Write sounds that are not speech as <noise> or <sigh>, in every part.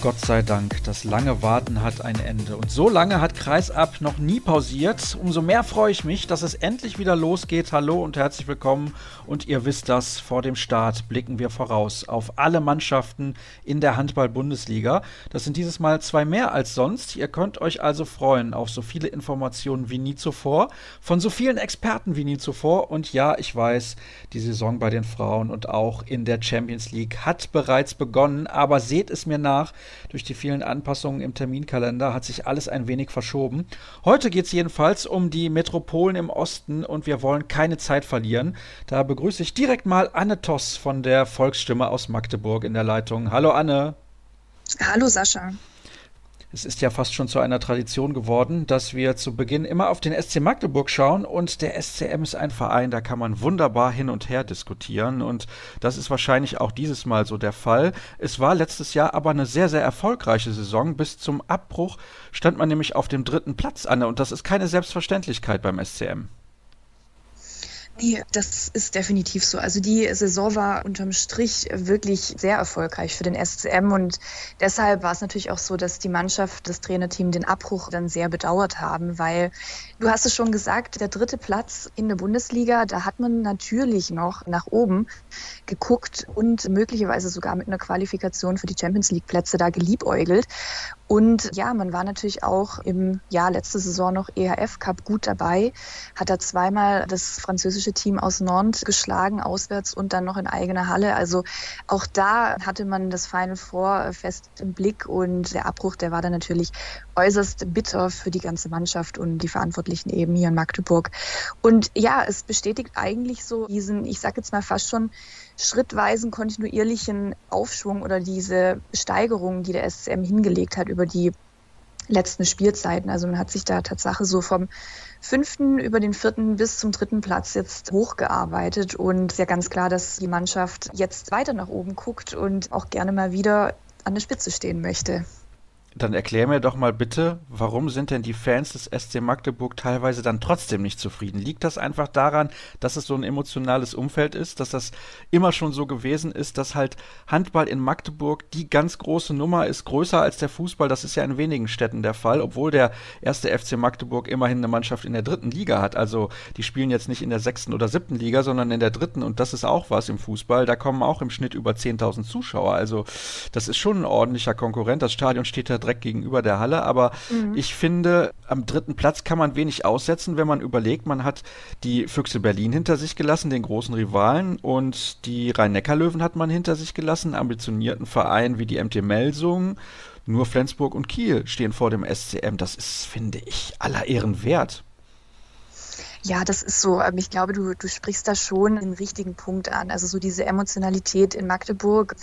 Gott sei Dank, das lange Warten hat ein Ende. Und so lange hat Kreisab noch nie pausiert. Umso mehr freue ich mich, dass es endlich wieder losgeht. Hallo und herzlich willkommen. Und ihr wisst das, vor dem Start blicken wir voraus auf alle Mannschaften in der Handball-Bundesliga. Das sind dieses Mal zwei mehr als sonst. Ihr könnt euch also freuen auf so viele Informationen wie nie zuvor, von so vielen Experten wie nie zuvor. Und ja, ich weiß, die Saison bei den Frauen und auch in der Champions League hat bereits begonnen. Aber seht es mir nach, durch die vielen Anpassungen im Terminkalender hat sich alles ein wenig verschoben. Heute geht es jedenfalls um die Metropolen im Osten und wir wollen keine Zeit verlieren. Da begrüße ich direkt mal Anne Toss von der Volksstimme aus Magdeburg in der Leitung. Hallo Anne. Hallo Sascha. Es ist ja fast schon zu einer Tradition geworden, dass wir zu Beginn immer auf den SC Magdeburg schauen und der SCM ist ein Verein, da kann man wunderbar hin und her diskutieren und das ist wahrscheinlich auch dieses Mal so der Fall. Es war letztes Jahr aber eine sehr, sehr erfolgreiche Saison. Bis zum Abbruch stand man nämlich auf dem dritten Platz, Anne, und das ist keine Selbstverständlichkeit beim SCM. Nee, das ist definitiv so. Also die Saison war unterm Strich wirklich sehr erfolgreich für den SCM und deshalb war es natürlich auch so, dass die Mannschaft, das Trainerteam den Abbruch dann sehr bedauert haben, weil du hast es schon gesagt, der dritte Platz in der Bundesliga, da hat man natürlich noch nach oben geguckt und möglicherweise sogar mit einer Qualifikation für die Champions League Plätze da geliebäugelt. Und ja, man war natürlich auch im Jahr letzte Saison noch EHF Cup gut dabei, hat da zweimal das französische Team aus Nantes geschlagen, auswärts und dann noch in eigener Halle. Also auch da hatte man das Final Four fest im Blick und der Abbruch, der war dann natürlich äußerst bitter für die ganze Mannschaft und die Verantwortlichen eben hier in Magdeburg. Und ja, es bestätigt eigentlich so diesen, ich sag jetzt mal fast schon schrittweisen kontinuierlichen Aufschwung oder diese Steigerung, die der SCM hingelegt hat über die letzten Spielzeiten. Also man hat sich da Tatsache so vom fünften über den vierten bis zum dritten Platz jetzt hochgearbeitet und ist ja ganz klar, dass die Mannschaft jetzt weiter nach oben guckt und auch gerne mal wieder an der Spitze stehen möchte. Dann erklär mir doch mal bitte, warum sind denn die Fans des SC Magdeburg teilweise dann trotzdem nicht zufrieden? Liegt das einfach daran, dass es so ein emotionales Umfeld ist, dass das immer schon so gewesen ist, dass halt Handball in Magdeburg die ganz große Nummer ist, größer als der Fußball? Das ist ja in wenigen Städten der Fall, obwohl der erste FC Magdeburg immerhin eine Mannschaft in der dritten Liga hat. Also die spielen jetzt nicht in der sechsten oder siebten Liga, sondern in der dritten und das ist auch was im Fußball. Da kommen auch im Schnitt über 10.000 Zuschauer. Also das ist schon ein ordentlicher Konkurrent. Das Stadion steht da direkt gegenüber der Halle. Aber mhm. ich finde, am dritten Platz kann man wenig aussetzen, wenn man überlegt, man hat die Füchse Berlin hinter sich gelassen, den großen Rivalen, und die Rhein-Neckar-Löwen hat man hinter sich gelassen, ambitionierten Verein wie die MT Melsung. Nur Flensburg und Kiel stehen vor dem SCM. Das ist, finde ich, aller Ehren wert. Ja, das ist so. Ähm, ich glaube, du, du sprichst da schon den richtigen Punkt an. Also so diese Emotionalität in Magdeburg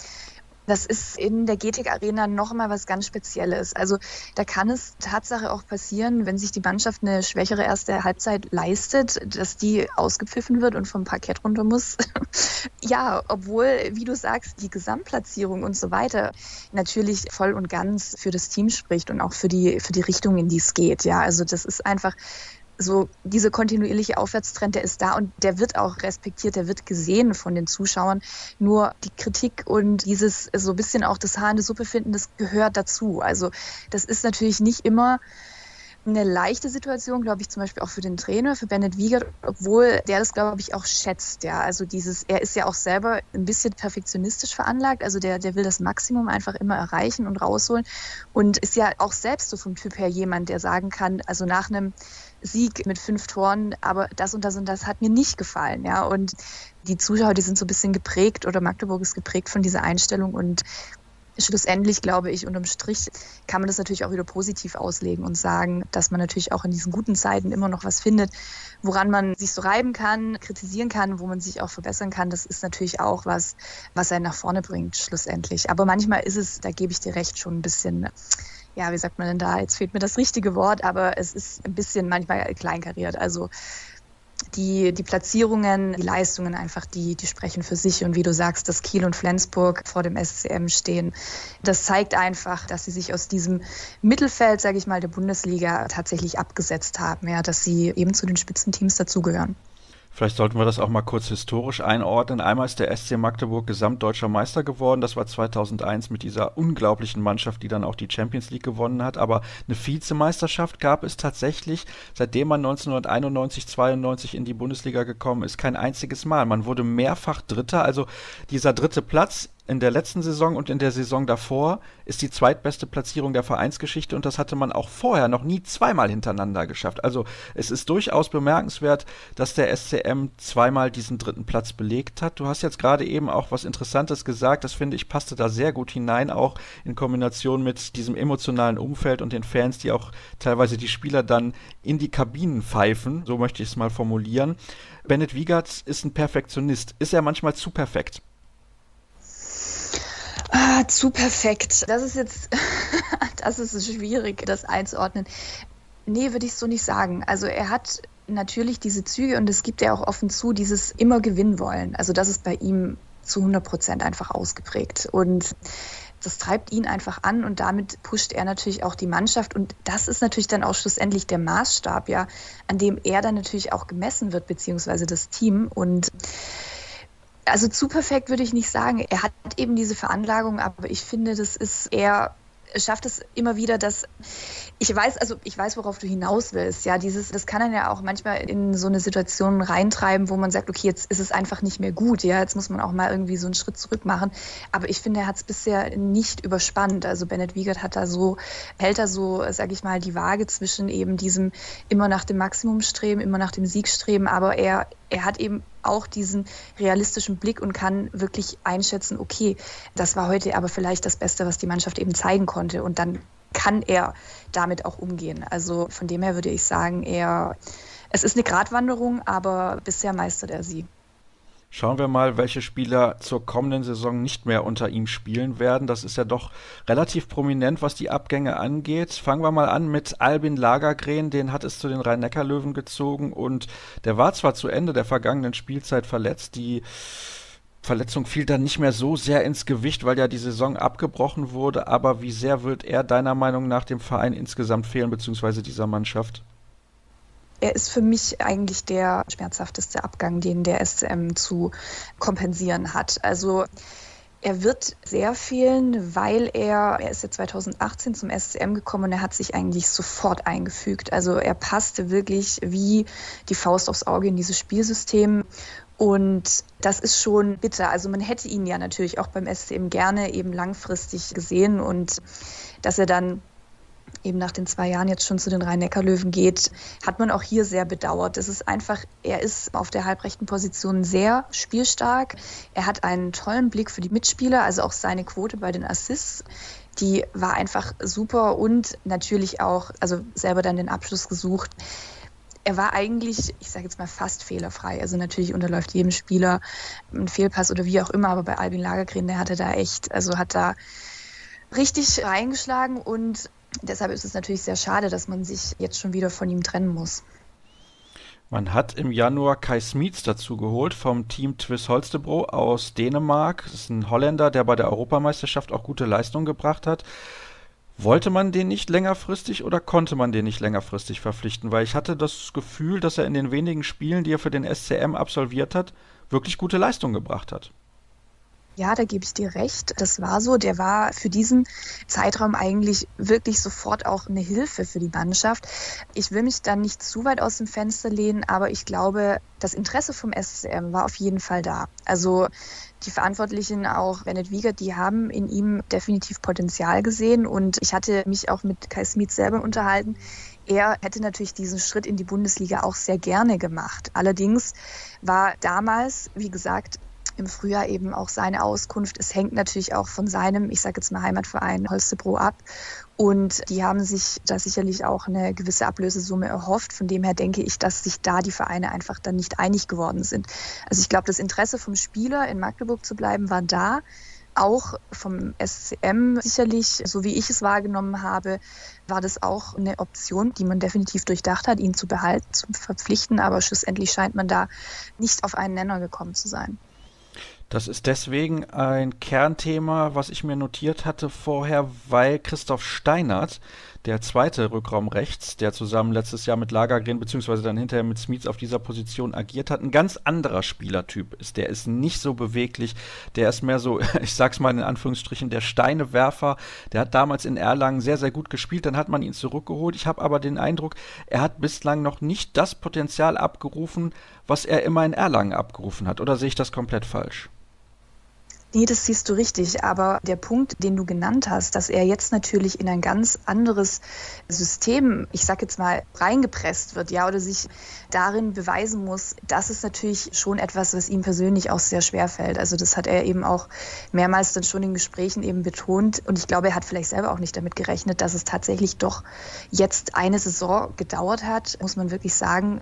das ist in der GTIC Arena noch mal was ganz Spezielles. Also da kann es Tatsache auch passieren, wenn sich die Mannschaft eine schwächere erste Halbzeit leistet, dass die ausgepfiffen wird und vom Parkett runter muss. <laughs> ja, obwohl, wie du sagst, die Gesamtplatzierung und so weiter natürlich voll und ganz für das Team spricht und auch für die, für die Richtung, in die es geht. Ja, also das ist einfach so diese kontinuierliche Aufwärtstrend, der ist da und der wird auch respektiert, der wird gesehen von den Zuschauern. Nur die Kritik und dieses so ein bisschen auch das Haar in der Suppe finden, das gehört dazu. Also das ist natürlich nicht immer eine leichte Situation, glaube ich, zum Beispiel auch für den Trainer, für Bennett Wiegert, obwohl der das, glaube ich, auch schätzt. Ja, also dieses, er ist ja auch selber ein bisschen perfektionistisch veranlagt, also der, der will das Maximum einfach immer erreichen und rausholen und ist ja auch selbst so vom Typ her jemand, der sagen kann, also nach einem Sieg mit fünf Toren, aber das und das und das hat mir nicht gefallen, ja. Und die Zuschauer, die sind so ein bisschen geprägt oder Magdeburg ist geprägt von dieser Einstellung und schlussendlich glaube ich, unterm Strich kann man das natürlich auch wieder positiv auslegen und sagen, dass man natürlich auch in diesen guten Zeiten immer noch was findet, woran man sich so reiben kann, kritisieren kann, wo man sich auch verbessern kann. Das ist natürlich auch was, was einen nach vorne bringt, schlussendlich. Aber manchmal ist es, da gebe ich dir recht, schon ein bisschen ja, wie sagt man denn da? Jetzt fehlt mir das richtige Wort, aber es ist ein bisschen manchmal kleinkariert. Also die, die Platzierungen, die Leistungen einfach, die, die sprechen für sich. Und wie du sagst, dass Kiel und Flensburg vor dem SCM stehen, das zeigt einfach, dass sie sich aus diesem Mittelfeld, sage ich mal, der Bundesliga tatsächlich abgesetzt haben, ja, dass sie eben zu den Spitzenteams dazugehören. Vielleicht sollten wir das auch mal kurz historisch einordnen. Einmal ist der SC Magdeburg gesamtdeutscher Meister geworden. Das war 2001 mit dieser unglaublichen Mannschaft, die dann auch die Champions League gewonnen hat. Aber eine Vizemeisterschaft gab es tatsächlich, seitdem man 1991, 92 in die Bundesliga gekommen ist, kein einziges Mal. Man wurde mehrfach Dritter. Also dieser dritte Platz in der letzten Saison und in der Saison davor ist die zweitbeste Platzierung der Vereinsgeschichte und das hatte man auch vorher noch nie zweimal hintereinander geschafft. Also es ist durchaus bemerkenswert, dass der SCM zweimal diesen dritten Platz belegt hat. Du hast jetzt gerade eben auch was Interessantes gesagt, das finde ich passte da sehr gut hinein, auch in Kombination mit diesem emotionalen Umfeld und den Fans, die auch teilweise die Spieler dann in die Kabinen pfeifen, so möchte ich es mal formulieren. Bennett Wiegert ist ein Perfektionist. Ist er manchmal zu perfekt? Ah, zu perfekt. Das ist jetzt, <laughs> das ist schwierig, das einzuordnen. Nee, würde ich so nicht sagen. Also er hat natürlich diese Züge und es gibt ja auch offen zu, dieses immer gewinnen wollen. Also das ist bei ihm zu 100 Prozent einfach ausgeprägt. Und das treibt ihn einfach an und damit pusht er natürlich auch die Mannschaft. Und das ist natürlich dann auch schlussendlich der Maßstab, ja, an dem er dann natürlich auch gemessen wird, beziehungsweise das Team. Und also zu perfekt würde ich nicht sagen. Er hat eben diese Veranlagung, aber ich finde, das ist eher schafft es immer wieder, dass ich weiß, also ich weiß, worauf du hinaus willst. Ja, dieses, das kann dann ja auch manchmal in so eine Situation reintreiben, wo man sagt, okay, jetzt ist es einfach nicht mehr gut. Ja, jetzt muss man auch mal irgendwie so einen Schritt zurück machen. Aber ich finde, er hat es bisher nicht überspannt. Also Bennett Wiegert hat da so, hält da so, sag ich mal, die Waage zwischen eben diesem immer nach dem Maximum streben, immer nach dem Sieg streben. Aber er, er hat eben auch diesen realistischen Blick und kann wirklich einschätzen, okay, das war heute aber vielleicht das Beste, was die Mannschaft eben zeigen konnte. Und dann kann er damit auch umgehen. Also von dem her würde ich sagen, er, es ist eine Gratwanderung, aber bisher meistert er sie. Schauen wir mal, welche Spieler zur kommenden Saison nicht mehr unter ihm spielen werden. Das ist ja doch relativ prominent, was die Abgänge angeht. Fangen wir mal an mit Albin Lagergren. Den hat es zu den Rhein-Neckar-Löwen gezogen und der war zwar zu Ende der vergangenen Spielzeit verletzt. Die Verletzung fiel dann nicht mehr so sehr ins Gewicht, weil ja die Saison abgebrochen wurde. Aber wie sehr wird er deiner Meinung nach dem Verein insgesamt fehlen, beziehungsweise dieser Mannschaft? Er ist für mich eigentlich der schmerzhafteste Abgang, den der SCM zu kompensieren hat. Also er wird sehr fehlen, weil er, er ist ja 2018 zum SCM gekommen und er hat sich eigentlich sofort eingefügt. Also er passte wirklich wie die Faust aufs Auge in dieses Spielsystem. Und das ist schon bitter. Also man hätte ihn ja natürlich auch beim SCM gerne eben langfristig gesehen und dass er dann eben nach den zwei Jahren jetzt schon zu den Rhein-Neckar-Löwen geht, hat man auch hier sehr bedauert. Es ist einfach, er ist auf der halbrechten Position sehr spielstark. Er hat einen tollen Blick für die Mitspieler, also auch seine Quote bei den Assists. Die war einfach super und natürlich auch, also selber dann den Abschluss gesucht er war eigentlich, ich sage jetzt mal, fast fehlerfrei. Also natürlich unterläuft jedem Spieler ein Fehlpass oder wie auch immer, aber bei Albin Lagergren, der hatte da echt, also hat da richtig reingeschlagen und deshalb ist es natürlich sehr schade, dass man sich jetzt schon wieder von ihm trennen muss. Man hat im Januar Kai Smits dazu geholt vom Team Tvis Holstebro aus Dänemark. Das ist ein Holländer, der bei der Europameisterschaft auch gute Leistungen gebracht hat. Wollte man den nicht längerfristig oder konnte man den nicht längerfristig verpflichten? Weil ich hatte das Gefühl, dass er in den wenigen Spielen, die er für den SCM absolviert hat, wirklich gute Leistungen gebracht hat. Ja, da gebe ich dir recht. Das war so. Der war für diesen Zeitraum eigentlich wirklich sofort auch eine Hilfe für die Mannschaft. Ich will mich dann nicht zu weit aus dem Fenster lehnen, aber ich glaube, das Interesse vom SCM war auf jeden Fall da. Also die Verantwortlichen, auch Bennett Wiegert, die haben in ihm definitiv Potenzial gesehen und ich hatte mich auch mit Kai Smith selber unterhalten. Er hätte natürlich diesen Schritt in die Bundesliga auch sehr gerne gemacht. Allerdings war damals, wie gesagt, im Frühjahr eben auch seine Auskunft. Es hängt natürlich auch von seinem, ich sage jetzt mal Heimatverein Holstebro ab. Und die haben sich da sicherlich auch eine gewisse Ablösesumme erhofft. Von dem her denke ich, dass sich da die Vereine einfach dann nicht einig geworden sind. Also ich glaube, das Interesse vom Spieler in Magdeburg zu bleiben war da. auch vom SCM sicherlich, so wie ich es wahrgenommen habe, war das auch eine Option, die man definitiv durchdacht hat, ihn zu behalten, zu verpflichten. Aber schlussendlich scheint man da nicht auf einen Nenner gekommen zu sein. Das ist deswegen ein Kernthema, was ich mir notiert hatte vorher, weil Christoph Steinert, der zweite Rückraum rechts, der zusammen letztes Jahr mit Lagergren beziehungsweise dann hinterher mit Smith auf dieser Position agiert hat, ein ganz anderer Spielertyp ist. Der ist nicht so beweglich, der ist mehr so, <laughs> ich sag's mal in Anführungsstrichen, der Steinewerfer. Der hat damals in Erlangen sehr, sehr gut gespielt, dann hat man ihn zurückgeholt. Ich habe aber den Eindruck, er hat bislang noch nicht das Potenzial abgerufen, was er immer in Erlangen abgerufen hat. Oder sehe ich das komplett falsch? Nee, das siehst du richtig. Aber der Punkt, den du genannt hast, dass er jetzt natürlich in ein ganz anderes System, ich sag jetzt mal, reingepresst wird, ja, oder sich darin beweisen muss, das ist natürlich schon etwas, was ihm persönlich auch sehr schwer fällt. Also das hat er eben auch mehrmals dann schon in Gesprächen eben betont. Und ich glaube, er hat vielleicht selber auch nicht damit gerechnet, dass es tatsächlich doch jetzt eine Saison gedauert hat, muss man wirklich sagen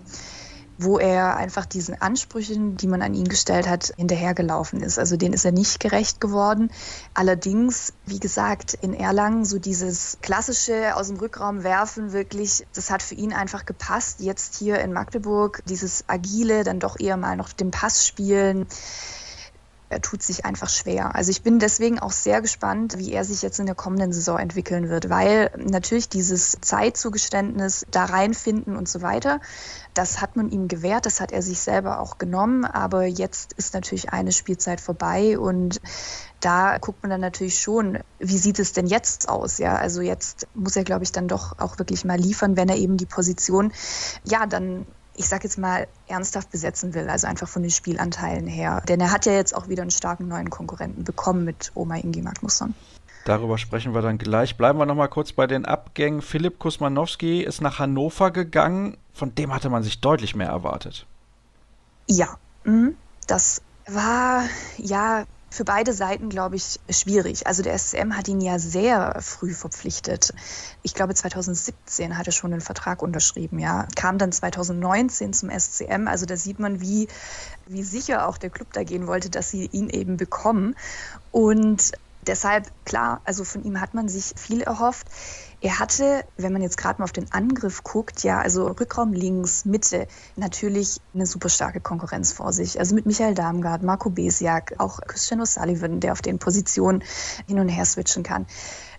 wo er einfach diesen Ansprüchen, die man an ihn gestellt hat, hinterhergelaufen ist. Also den ist er nicht gerecht geworden. Allerdings, wie gesagt, in Erlangen so dieses klassische aus dem Rückraum werfen wirklich, das hat für ihn einfach gepasst. Jetzt hier in Magdeburg dieses agile, dann doch eher mal noch den Pass spielen er tut sich einfach schwer. Also ich bin deswegen auch sehr gespannt, wie er sich jetzt in der kommenden Saison entwickeln wird, weil natürlich dieses Zeitzugeständnis da reinfinden und so weiter, das hat man ihm gewährt, das hat er sich selber auch genommen, aber jetzt ist natürlich eine Spielzeit vorbei und da guckt man dann natürlich schon, wie sieht es denn jetzt aus? Ja, also jetzt muss er, glaube ich, dann doch auch wirklich mal liefern, wenn er eben die Position, ja, dann ich sag jetzt mal, ernsthaft besetzen will, also einfach von den Spielanteilen her. Denn er hat ja jetzt auch wieder einen starken neuen Konkurrenten bekommen mit Oma Ingi Magnusson. Darüber sprechen wir dann gleich. Bleiben wir nochmal kurz bei den Abgängen. Philipp Kusmanowski ist nach Hannover gegangen. Von dem hatte man sich deutlich mehr erwartet. Ja, mhm. das war ja für beide Seiten, glaube ich, schwierig. Also der SCM hat ihn ja sehr früh verpflichtet. Ich glaube, 2017 hat er schon einen Vertrag unterschrieben, ja. Kam dann 2019 zum SCM. Also da sieht man, wie, wie sicher auch der Club da gehen wollte, dass sie ihn eben bekommen. Und deshalb, klar, also von ihm hat man sich viel erhofft. Er hatte, wenn man jetzt gerade mal auf den Angriff guckt, ja, also Rückraum links, Mitte, natürlich eine super starke Konkurrenz vor sich. Also mit Michael Darmgard, Marco Besiak, auch Christian O'Sullivan, der auf den Positionen hin und her switchen kann.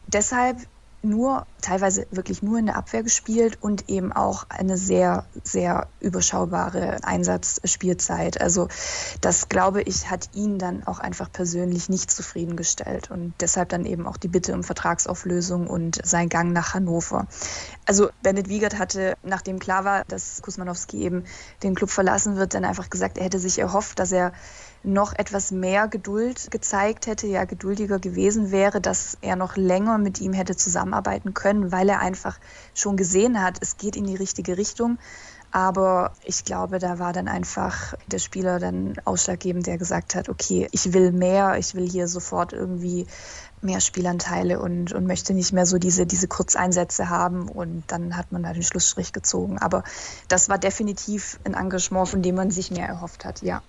Deshalb nur, teilweise wirklich nur in der Abwehr gespielt und eben auch eine sehr, sehr überschaubare Einsatzspielzeit. Also das, glaube ich, hat ihn dann auch einfach persönlich nicht zufriedengestellt und deshalb dann eben auch die Bitte um Vertragsauflösung und sein Gang nach Hannover. Also Bennett Wiegert hatte, nachdem klar war, dass Kusmanowski eben den Club verlassen wird, dann einfach gesagt, er hätte sich erhofft, dass er noch etwas mehr Geduld gezeigt hätte, ja geduldiger gewesen wäre, dass er noch länger mit ihm hätte zusammenarbeiten können, weil er einfach schon gesehen hat, es geht in die richtige Richtung. Aber ich glaube, da war dann einfach der Spieler dann ausschlaggebend, der gesagt hat, okay, ich will mehr, ich will hier sofort irgendwie mehr Spielanteile und, und möchte nicht mehr so diese, diese Kurzeinsätze haben. Und dann hat man da den Schlussstrich gezogen. Aber das war definitiv ein Engagement, von dem man sich mehr erhofft hat, ja.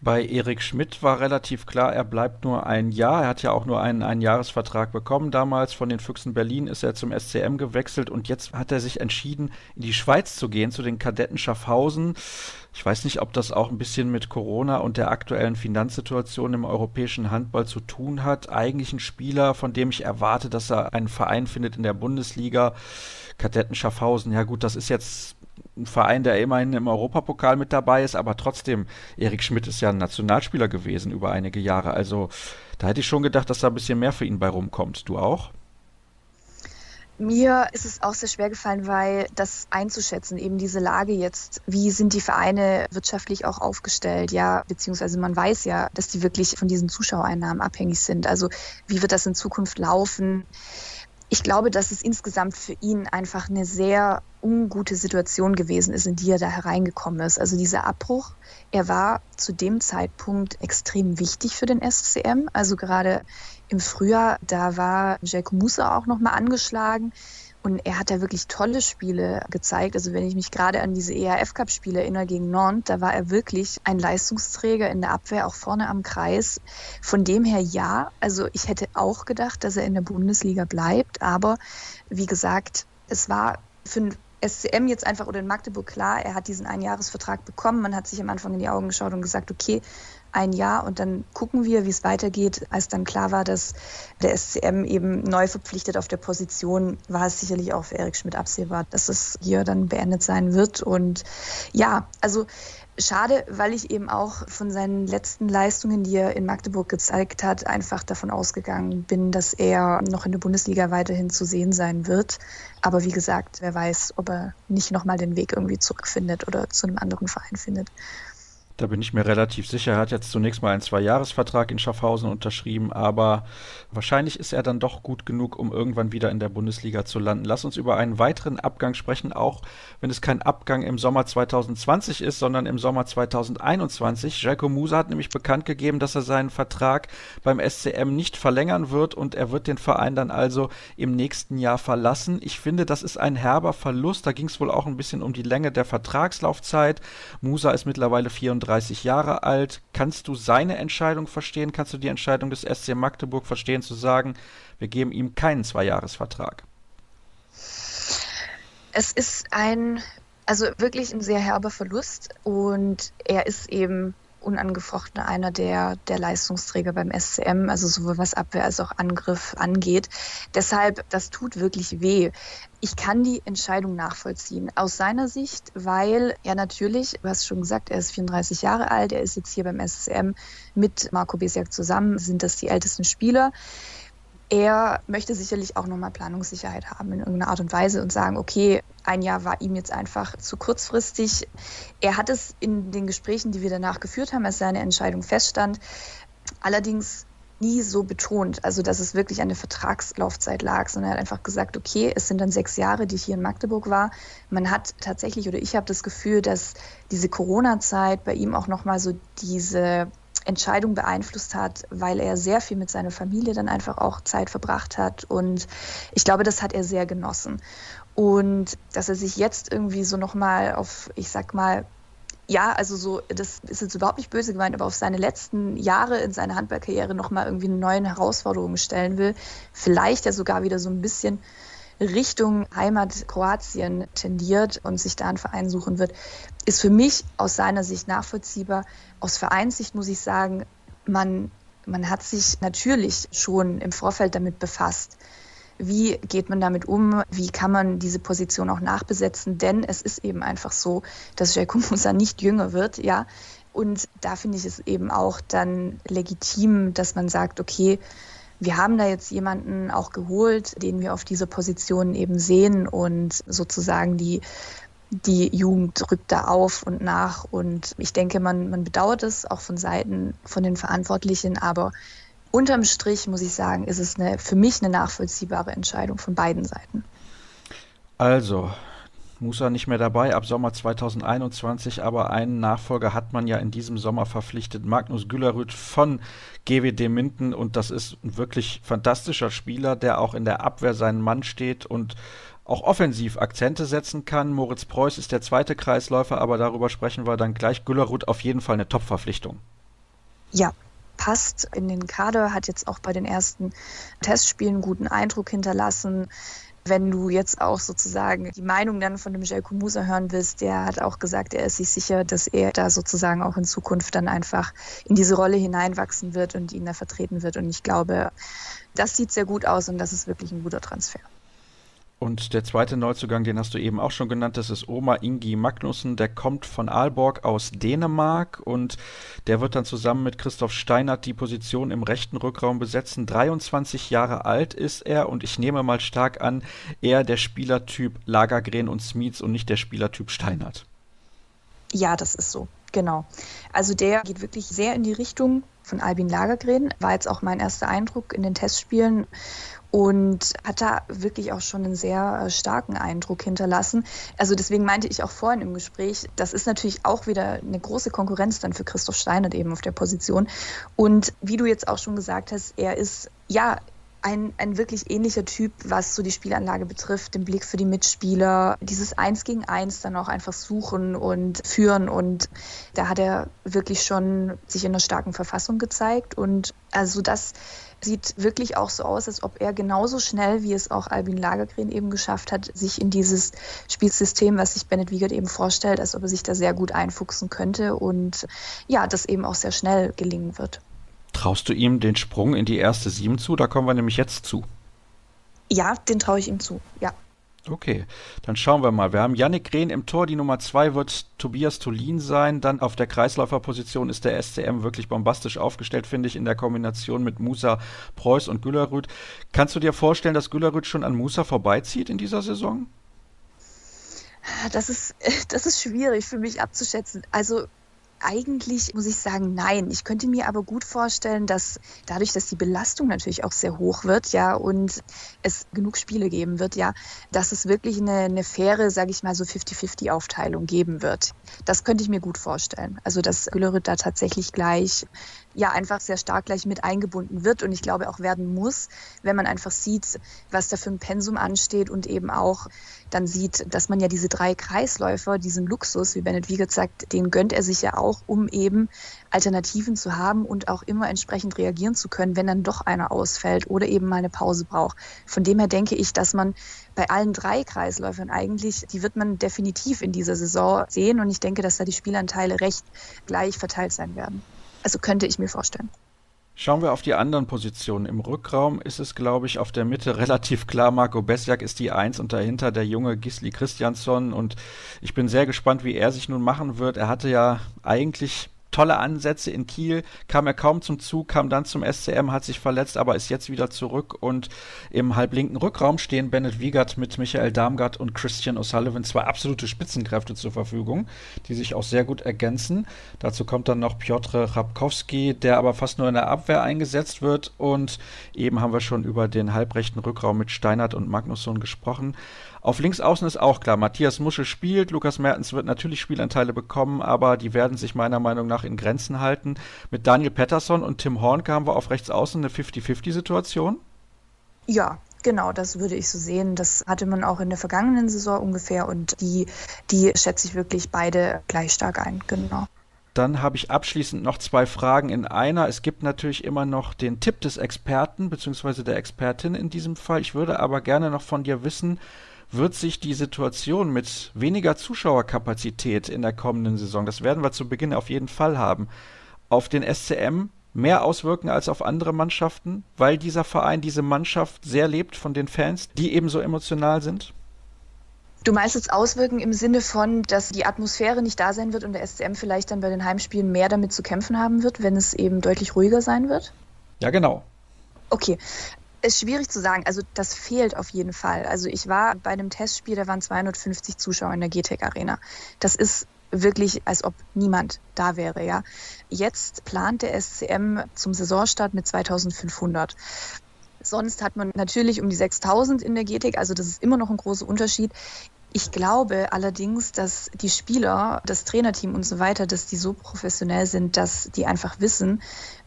Bei Erik Schmidt war relativ klar, er bleibt nur ein Jahr. Er hat ja auch nur einen Einjahresvertrag bekommen. Damals von den Füchsen Berlin ist er zum SCM gewechselt und jetzt hat er sich entschieden, in die Schweiz zu gehen, zu den Kadetten Schaffhausen. Ich weiß nicht, ob das auch ein bisschen mit Corona und der aktuellen Finanzsituation im europäischen Handball zu tun hat. Eigentlich ein Spieler, von dem ich erwarte, dass er einen Verein findet in der Bundesliga. Kadetten Schaffhausen, ja gut, das ist jetzt ein Verein, der immerhin im Europapokal mit dabei ist, aber trotzdem, Erik Schmidt ist ja ein Nationalspieler gewesen über einige Jahre. Also da hätte ich schon gedacht, dass da ein bisschen mehr für ihn bei rumkommt. Du auch? Mir ist es auch sehr schwer gefallen, weil das einzuschätzen, eben diese Lage jetzt, wie sind die Vereine wirtschaftlich auch aufgestellt, ja, beziehungsweise man weiß ja, dass die wirklich von diesen Zuschauereinnahmen abhängig sind. Also wie wird das in Zukunft laufen? Ich glaube, dass es insgesamt für ihn einfach eine sehr ungute Situation gewesen ist, in die er da hereingekommen ist. Also dieser Abbruch, er war zu dem Zeitpunkt extrem wichtig für den SCM. Also gerade im Frühjahr, da war Jacob Musa auch nochmal angeschlagen. Und er hat ja wirklich tolle Spiele gezeigt. Also wenn ich mich gerade an diese ERF-Cup-Spiele erinnere gegen Nantes, da war er wirklich ein Leistungsträger in der Abwehr, auch vorne am Kreis. Von dem her ja. Also ich hätte auch gedacht, dass er in der Bundesliga bleibt. Aber wie gesagt, es war für ein SCM jetzt einfach oder in Magdeburg klar, er hat diesen Einjahresvertrag bekommen. Man hat sich am Anfang in die Augen geschaut und gesagt, okay, ein Jahr und dann gucken wir, wie es weitergeht. Als dann klar war, dass der SCM eben neu verpflichtet auf der Position, war es sicherlich auch für Erik Schmidt absehbar, dass es hier dann beendet sein wird. Und ja, also schade, weil ich eben auch von seinen letzten Leistungen, die er in Magdeburg gezeigt hat, einfach davon ausgegangen bin, dass er noch in der Bundesliga weiterhin zu sehen sein wird. Aber wie gesagt, wer weiß, ob er nicht nochmal den Weg irgendwie zurückfindet oder zu einem anderen Verein findet. Da bin ich mir relativ sicher. Er hat jetzt zunächst mal einen Zweijahresvertrag in Schaffhausen unterschrieben, aber wahrscheinlich ist er dann doch gut genug, um irgendwann wieder in der Bundesliga zu landen. Lass uns über einen weiteren Abgang sprechen, auch wenn es kein Abgang im Sommer 2020 ist, sondern im Sommer 2021. Jelko Musa hat nämlich bekannt gegeben, dass er seinen Vertrag beim SCM nicht verlängern wird und er wird den Verein dann also im nächsten Jahr verlassen. Ich finde, das ist ein herber Verlust. Da ging es wohl auch ein bisschen um die Länge der Vertragslaufzeit. Musa ist mittlerweile 34 35 Jahre alt. Kannst du seine Entscheidung verstehen? Kannst du die Entscheidung des SC Magdeburg verstehen, zu sagen, wir geben ihm keinen Zweijahresvertrag? Es ist ein, also wirklich ein sehr herber Verlust und er ist eben unangefochten einer der, der Leistungsträger beim SCM, also sowohl was Abwehr als auch Angriff angeht. Deshalb, das tut wirklich weh. Ich kann die Entscheidung nachvollziehen. Aus seiner Sicht, weil er natürlich, du hast schon gesagt, er ist 34 Jahre alt, er ist jetzt hier beim SCM mit Marco Besiak zusammen, sind das die ältesten Spieler er möchte sicherlich auch nochmal Planungssicherheit haben in irgendeiner Art und Weise und sagen, okay, ein Jahr war ihm jetzt einfach zu kurzfristig. Er hat es in den Gesprächen, die wir danach geführt haben, als seine Entscheidung feststand, allerdings nie so betont, also dass es wirklich an der Vertragslaufzeit lag, sondern er hat einfach gesagt, okay, es sind dann sechs Jahre, die ich hier in Magdeburg war. Man hat tatsächlich oder ich habe das Gefühl, dass diese Corona-Zeit bei ihm auch nochmal so diese Entscheidung beeinflusst hat, weil er sehr viel mit seiner Familie dann einfach auch Zeit verbracht hat. Und ich glaube, das hat er sehr genossen. Und dass er sich jetzt irgendwie so nochmal auf, ich sag mal, ja, also so, das ist jetzt überhaupt nicht böse gemeint, aber auf seine letzten Jahre in seiner Handballkarriere nochmal irgendwie eine neue Herausforderung stellen will, vielleicht ja sogar wieder so ein bisschen Richtung Heimat Kroatien tendiert und sich da einen Verein suchen wird, ist für mich aus seiner Sicht nachvollziehbar. Aus Vereinssicht muss ich sagen, man, man hat sich natürlich schon im Vorfeld damit befasst. Wie geht man damit um? Wie kann man diese Position auch nachbesetzen? Denn es ist eben einfach so, dass Jelko Musa nicht jünger wird, ja. Und da finde ich es eben auch dann legitim, dass man sagt, okay, wir haben da jetzt jemanden auch geholt, den wir auf dieser Position eben sehen und sozusagen die die Jugend rückt da auf und nach und ich denke, man, man bedauert es auch von Seiten von den Verantwortlichen, aber unterm Strich muss ich sagen, ist es eine, für mich eine nachvollziehbare Entscheidung von beiden Seiten. Also, Musa nicht mehr dabei ab Sommer 2021, aber einen Nachfolger hat man ja in diesem Sommer verpflichtet, Magnus Güllerud von GWD Minden und das ist ein wirklich fantastischer Spieler, der auch in der Abwehr seinen Mann steht und auch offensiv Akzente setzen kann. Moritz Preuß ist der zweite Kreisläufer, aber darüber sprechen wir dann gleich. Güllerud auf jeden Fall eine Top-Verpflichtung. Ja, passt in den Kader, hat jetzt auch bei den ersten Testspielen einen guten Eindruck hinterlassen wenn du jetzt auch sozusagen die Meinung dann von dem Jelko Musa hören willst, der hat auch gesagt, er ist sich sicher, dass er da sozusagen auch in Zukunft dann einfach in diese Rolle hineinwachsen wird und ihn da vertreten wird. Und ich glaube, das sieht sehr gut aus und das ist wirklich ein guter Transfer. Und der zweite Neuzugang, den hast du eben auch schon genannt, das ist Oma Ingi Magnussen. Der kommt von Aalborg aus Dänemark und der wird dann zusammen mit Christoph Steinert die Position im rechten Rückraum besetzen. 23 Jahre alt ist er und ich nehme mal stark an, eher der Spielertyp Lagergren und Smits und nicht der Spielertyp Steinert. Ja, das ist so. Genau. Also der geht wirklich sehr in die Richtung von Albin Lagergren. War jetzt auch mein erster Eindruck in den Testspielen und hat da wirklich auch schon einen sehr äh, starken Eindruck hinterlassen. Also deswegen meinte ich auch vorhin im Gespräch, das ist natürlich auch wieder eine große Konkurrenz dann für Christoph Steinert eben auf der Position. Und wie du jetzt auch schon gesagt hast, er ist ja ein, ein wirklich ähnlicher Typ, was so die Spielanlage betrifft, den Blick für die Mitspieler, dieses Eins gegen Eins dann auch einfach suchen und führen. Und da hat er wirklich schon sich in einer starken Verfassung gezeigt. Und also das sieht wirklich auch so aus, als ob er genauso schnell, wie es auch Albin Lagergren eben geschafft hat, sich in dieses Spielsystem, was sich Bennett Wiegert eben vorstellt, als ob er sich da sehr gut einfuchsen könnte und ja, das eben auch sehr schnell gelingen wird. Traust du ihm den Sprung in die erste Sieben zu? Da kommen wir nämlich jetzt zu. Ja, den traue ich ihm zu, ja. Okay, dann schauen wir mal. Wir haben Yannick Rehn im Tor, die Nummer zwei wird Tobias Tolin sein. Dann auf der Kreisläuferposition ist der SCM wirklich bombastisch aufgestellt, finde ich, in der Kombination mit Musa, Preuß und Güllerrüth. Kannst du dir vorstellen, dass Güllerrüth schon an Musa vorbeizieht in dieser Saison? Das ist, <laughs> das ist schwierig für mich abzuschätzen. Also eigentlich muss ich sagen, nein. Ich könnte mir aber gut vorstellen, dass dadurch, dass die Belastung natürlich auch sehr hoch wird, ja, und es genug Spiele geben wird, ja, dass es wirklich eine, eine faire, sage ich mal, so 50-50-Aufteilung geben wird. Das könnte ich mir gut vorstellen. Also, dass Güllerüt da tatsächlich gleich ja einfach sehr stark gleich mit eingebunden wird und ich glaube auch werden muss, wenn man einfach sieht, was da für ein Pensum ansteht und eben auch dann sieht, dass man ja diese drei Kreisläufer, diesen Luxus, wie Bennett Wiegert sagt, den gönnt er sich ja auch, um eben Alternativen zu haben und auch immer entsprechend reagieren zu können, wenn dann doch einer ausfällt oder eben mal eine Pause braucht. Von dem her denke ich, dass man bei allen drei Kreisläufern eigentlich, die wird man definitiv in dieser Saison sehen und ich denke, dass da die Spielanteile recht gleich verteilt sein werden. Also könnte ich mir vorstellen. Schauen wir auf die anderen Positionen. Im Rückraum ist es, glaube ich, auf der Mitte <laughs> relativ klar. Marco Besjak ist die Eins und dahinter der junge Gisli Christiansson. Und ich bin sehr gespannt, wie er sich nun machen wird. Er hatte ja eigentlich tolle Ansätze in Kiel, kam er kaum zum Zug, kam dann zum SCM, hat sich verletzt, aber ist jetzt wieder zurück und im halblinken Rückraum stehen Bennett Wiegert mit Michael Darmgard und Christian O'Sullivan, zwei absolute Spitzenkräfte zur Verfügung, die sich auch sehr gut ergänzen. Dazu kommt dann noch Piotr Rabkowski, der aber fast nur in der Abwehr eingesetzt wird und eben haben wir schon über den halbrechten Rückraum mit Steinert und Magnusson gesprochen. Auf Linksaußen ist auch klar, Matthias Muschel spielt, Lukas Mertens wird natürlich Spielanteile bekommen, aber die werden sich meiner Meinung nach in Grenzen halten. Mit Daniel Pettersson und Tim Hornke haben wir auf Rechtsaußen eine 50-50-Situation. Ja, Genau, das würde ich so sehen. Das hatte man auch in der vergangenen Saison ungefähr und die, die schätze ich wirklich beide gleich stark ein. Genau. Dann habe ich abschließend noch zwei Fragen in einer. Es gibt natürlich immer noch den Tipp des Experten bzw. der Expertin in diesem Fall. Ich würde aber gerne noch von dir wissen, wird sich die Situation mit weniger Zuschauerkapazität in der kommenden Saison, das werden wir zu Beginn auf jeden Fall haben, auf den SCM mehr auswirken als auf andere Mannschaften, weil dieser Verein, diese Mannschaft sehr lebt von den Fans, die ebenso emotional sind? Du meinst jetzt auswirken im Sinne von, dass die Atmosphäre nicht da sein wird und der SCM vielleicht dann bei den Heimspielen mehr damit zu kämpfen haben wird, wenn es eben deutlich ruhiger sein wird? Ja, genau. Okay, ist schwierig zu sagen. Also das fehlt auf jeden Fall. Also ich war bei einem Testspiel, da waren 250 Zuschauer in der GTEC Arena. Das ist wirklich, als ob niemand da wäre. Ja, jetzt plant der SCM zum Saisonstart mit 2.500. Sonst hat man natürlich um die 6000 in der GTEC, also das ist immer noch ein großer Unterschied. Ich glaube allerdings, dass die Spieler, das Trainerteam und so weiter, dass die so professionell sind, dass die einfach wissen,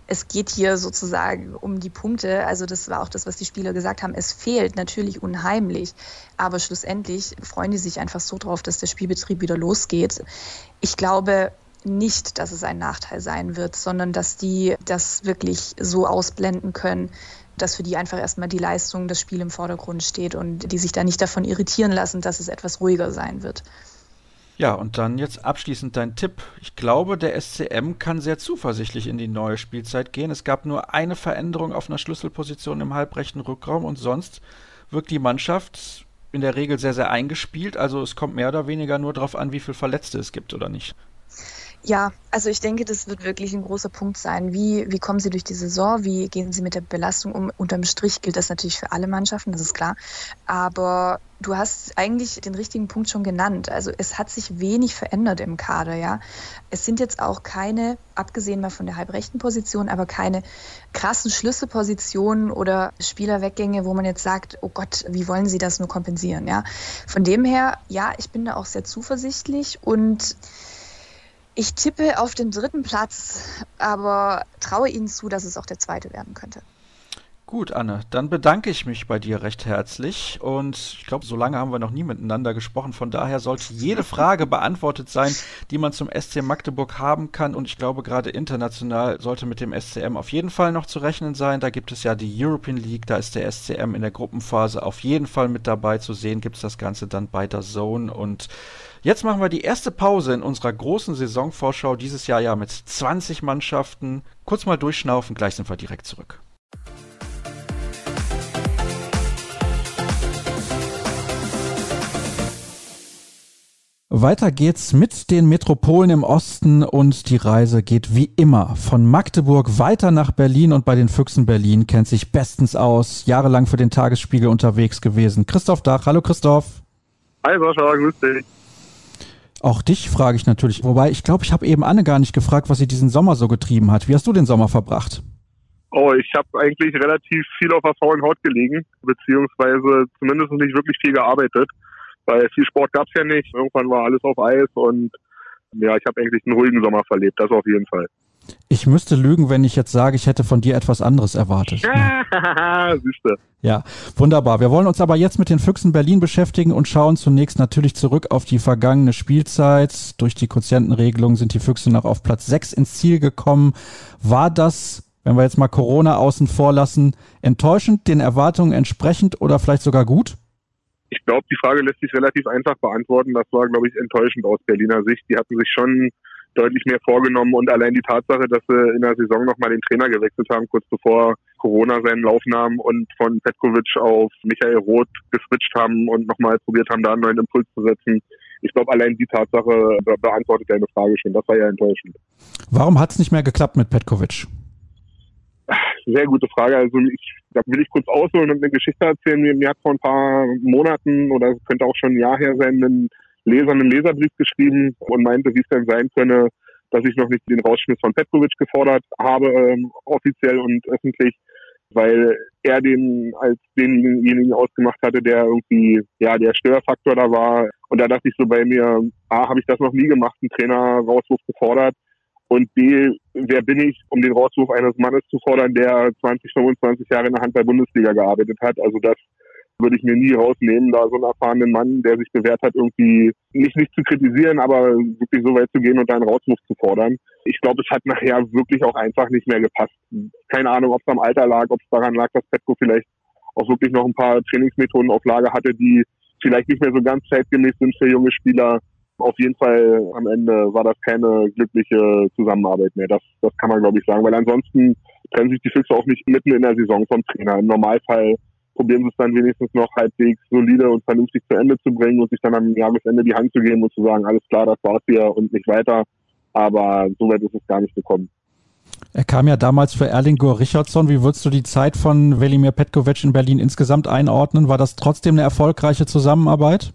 es geht hier sozusagen um die Punkte. Also das war auch das, was die Spieler gesagt haben. Es fehlt natürlich unheimlich, aber schlussendlich freuen die sich einfach so drauf, dass der Spielbetrieb wieder losgeht. Ich glaube nicht, dass es ein Nachteil sein wird, sondern dass die das wirklich so ausblenden können, dass für die einfach erstmal die Leistung, das Spiel im Vordergrund steht und die sich da nicht davon irritieren lassen, dass es etwas ruhiger sein wird. Ja, und dann jetzt abschließend dein Tipp. Ich glaube, der SCM kann sehr zuversichtlich in die neue Spielzeit gehen. Es gab nur eine Veränderung auf einer Schlüsselposition im halbrechten Rückraum und sonst wirkt die Mannschaft in der Regel sehr, sehr eingespielt. Also es kommt mehr oder weniger nur darauf an, wie viele Verletzte es gibt oder nicht. Ja, also ich denke, das wird wirklich ein großer Punkt sein. Wie, wie kommen Sie durch die Saison? Wie gehen Sie mit der Belastung um? Unterm Strich gilt das natürlich für alle Mannschaften, das ist klar. Aber du hast eigentlich den richtigen Punkt schon genannt. Also es hat sich wenig verändert im Kader, ja. Es sind jetzt auch keine, abgesehen mal von der halbrechten Position, aber keine krassen Schlüsselpositionen oder Spielerweggänge, wo man jetzt sagt, oh Gott, wie wollen Sie das nur kompensieren, ja. Von dem her, ja, ich bin da auch sehr zuversichtlich und ich tippe auf den dritten Platz, aber traue Ihnen zu, dass es auch der zweite werden könnte. Gut, Anne, dann bedanke ich mich bei dir recht herzlich und ich glaube, so lange haben wir noch nie miteinander gesprochen. Von daher sollte jede Frage beantwortet sein, die man zum SC Magdeburg haben kann und ich glaube, gerade international sollte mit dem SCM auf jeden Fall noch zu rechnen sein. Da gibt es ja die European League, da ist der SCM in der Gruppenphase auf jeden Fall mit dabei zu sehen. Gibt es das Ganze dann bei der Zone und Jetzt machen wir die erste Pause in unserer großen Saisonvorschau dieses Jahr ja mit 20 Mannschaften. Kurz mal durchschnaufen, gleich sind wir direkt zurück. Weiter geht's mit den Metropolen im Osten und die Reise geht wie immer von Magdeburg weiter nach Berlin und bei den Füchsen Berlin kennt sich bestens aus, jahrelang für den Tagesspiegel unterwegs gewesen. Christoph Dach, hallo Christoph. Hi Sascha, grüß dich. Auch dich frage ich natürlich, wobei ich glaube, ich habe eben Anne gar nicht gefragt, was sie diesen Sommer so getrieben hat. Wie hast du den Sommer verbracht? Oh, ich habe eigentlich relativ viel auf der faulen Haut gelegen, beziehungsweise zumindest nicht wirklich viel gearbeitet weil viel Sport gab's ja nicht. Irgendwann war alles auf Eis und ja, ich habe eigentlich einen ruhigen Sommer verlebt, das auf jeden Fall. Ich müsste lügen, wenn ich jetzt sage, ich hätte von dir etwas anderes erwartet. Ja. <laughs> Ja, wunderbar. Wir wollen uns aber jetzt mit den Füchsen Berlin beschäftigen und schauen zunächst natürlich zurück auf die vergangene Spielzeit. Durch die Quotientenregelung sind die Füchse noch auf Platz 6 ins Ziel gekommen. War das, wenn wir jetzt mal Corona außen vor lassen, enttäuschend, den Erwartungen entsprechend oder vielleicht sogar gut? Ich glaube, die Frage lässt sich relativ einfach beantworten. Das war, glaube ich, enttäuschend aus Berliner Sicht. Die hatten sich schon deutlich mehr vorgenommen und allein die Tatsache, dass sie in der Saison nochmal den Trainer gewechselt haben, kurz bevor Corona seinen Lauf nahm und von Petkovic auf Michael Roth geswitcht haben und nochmal probiert haben, da einen neuen Impuls zu setzen. Ich glaube, allein die Tatsache beantwortet deine Frage schon. Das war ja enttäuschend. Warum hat es nicht mehr geklappt mit Petkovic? Sehr gute Frage. Also ich, da will ich kurz ausholen und eine Geschichte erzählen. Mir, mir hat vor ein paar Monaten oder es könnte auch schon ein Jahr her sein, einen Leser einen Leserbrief geschrieben und meinte, wie es denn sein könne, dass ich noch nicht den Rausschmiss von Petkovic gefordert habe, ähm, offiziell und öffentlich, weil er den als denjenigen ausgemacht hatte, der irgendwie, ja, der Störfaktor da war. Und da dachte ich so bei mir, A, habe ich das noch nie gemacht, einen Trainer Rauswurf gefordert. Und B, wer bin ich, um den Rauswurf eines Mannes zu fordern, der 20, 25 Jahre in der Handball-Bundesliga gearbeitet hat? Also das würde ich mir nie rausnehmen, da so einen erfahrenen Mann, der sich bewährt hat, irgendwie nicht, nicht zu kritisieren, aber wirklich so weit zu gehen und einen Rauswurf zu fordern. Ich glaube, es hat nachher wirklich auch einfach nicht mehr gepasst. Keine Ahnung, ob es am Alter lag, ob es daran lag, dass Petko vielleicht auch wirklich noch ein paar Trainingsmethoden auf Lager hatte, die vielleicht nicht mehr so ganz zeitgemäß sind für junge Spieler auf jeden Fall am Ende war das keine glückliche Zusammenarbeit mehr. Das, das kann man, glaube ich, sagen. Weil ansonsten trennen sich die Füchse auch nicht mitten in der Saison vom Trainer. Im Normalfall probieren sie es dann wenigstens noch halbwegs solide und vernünftig zu Ende zu bringen und sich dann am Jahresende die Hand zu geben und zu sagen, alles klar, das war's hier und nicht weiter. Aber so weit ist es gar nicht gekommen. Er kam ja damals für Erlingur Richardson. Wie würdest du die Zeit von Velimir Petkovic in Berlin insgesamt einordnen? War das trotzdem eine erfolgreiche Zusammenarbeit?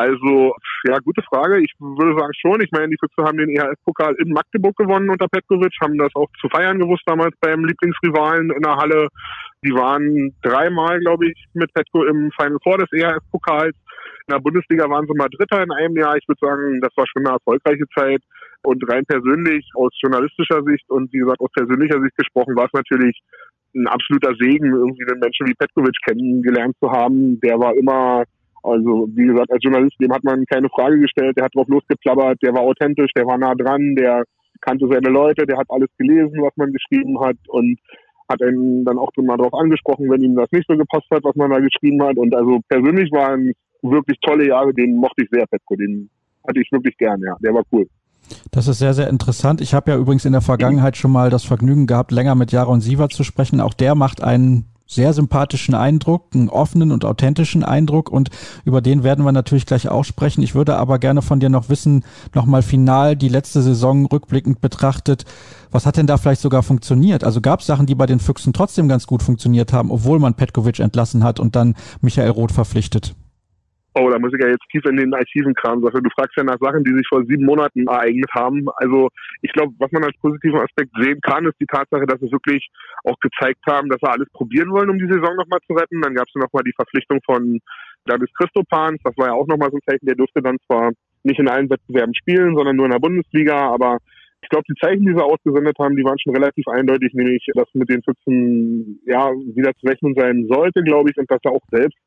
Also, ja, gute Frage. Ich würde sagen schon. Ich meine, die Füchse haben den EHF-Pokal in Magdeburg gewonnen unter Petkovic, haben das auch zu feiern gewusst damals beim Lieblingsrivalen in der Halle. Die waren dreimal, glaube ich, mit Petko im Final Four des EHF-Pokals. In der Bundesliga waren sie mal Dritter in einem Jahr. Ich würde sagen, das war schon eine erfolgreiche Zeit. Und rein persönlich, aus journalistischer Sicht und wie gesagt, aus persönlicher Sicht gesprochen, war es natürlich ein absoluter Segen, irgendwie einen Menschen wie Petkovic kennengelernt zu haben. Der war immer also wie gesagt, als Journalist, dem hat man keine Frage gestellt, der hat drauf losgeplappert, der war authentisch, der war nah dran, der kannte seine Leute, der hat alles gelesen, was man geschrieben hat und hat einen dann auch mal drauf angesprochen, wenn ihm das nicht so gepasst hat, was man da geschrieben hat. Und also persönlich waren wirklich tolle Jahre, den mochte ich sehr, Petko, den hatte ich wirklich gern, ja, der war cool. Das ist sehr, sehr interessant. Ich habe ja übrigens in der Vergangenheit schon mal das Vergnügen gehabt, länger mit Jaron Siever zu sprechen. Auch der macht einen sehr sympathischen Eindruck, einen offenen und authentischen Eindruck und über den werden wir natürlich gleich auch sprechen. Ich würde aber gerne von dir noch wissen, nochmal final die letzte Saison rückblickend betrachtet, was hat denn da vielleicht sogar funktioniert? Also gab es Sachen, die bei den Füchsen trotzdem ganz gut funktioniert haben, obwohl man Petkovic entlassen hat und dann Michael Roth verpflichtet? Oh, da muss ich ja jetzt tief in den Archiven kramen. Du fragst ja nach Sachen, die sich vor sieben Monaten ereignet haben. Also ich glaube, was man als positiven Aspekt sehen kann, ist die Tatsache, dass sie wirklich auch gezeigt haben, dass sie alles probieren wollen, um die Saison nochmal zu retten. Dann gab es nochmal die Verpflichtung von Davis Christopans. Das war ja auch nochmal so ein Zeichen. Der durfte dann zwar nicht in allen Wettbewerben spielen, sondern nur in der Bundesliga, aber Ich glaube, die Zeichen, die sie ausgesendet haben, die waren schon relativ eindeutig, nämlich, dass mit den Füchsen ja wieder zu rechnen sein sollte, glaube ich, und dass sie auch selbst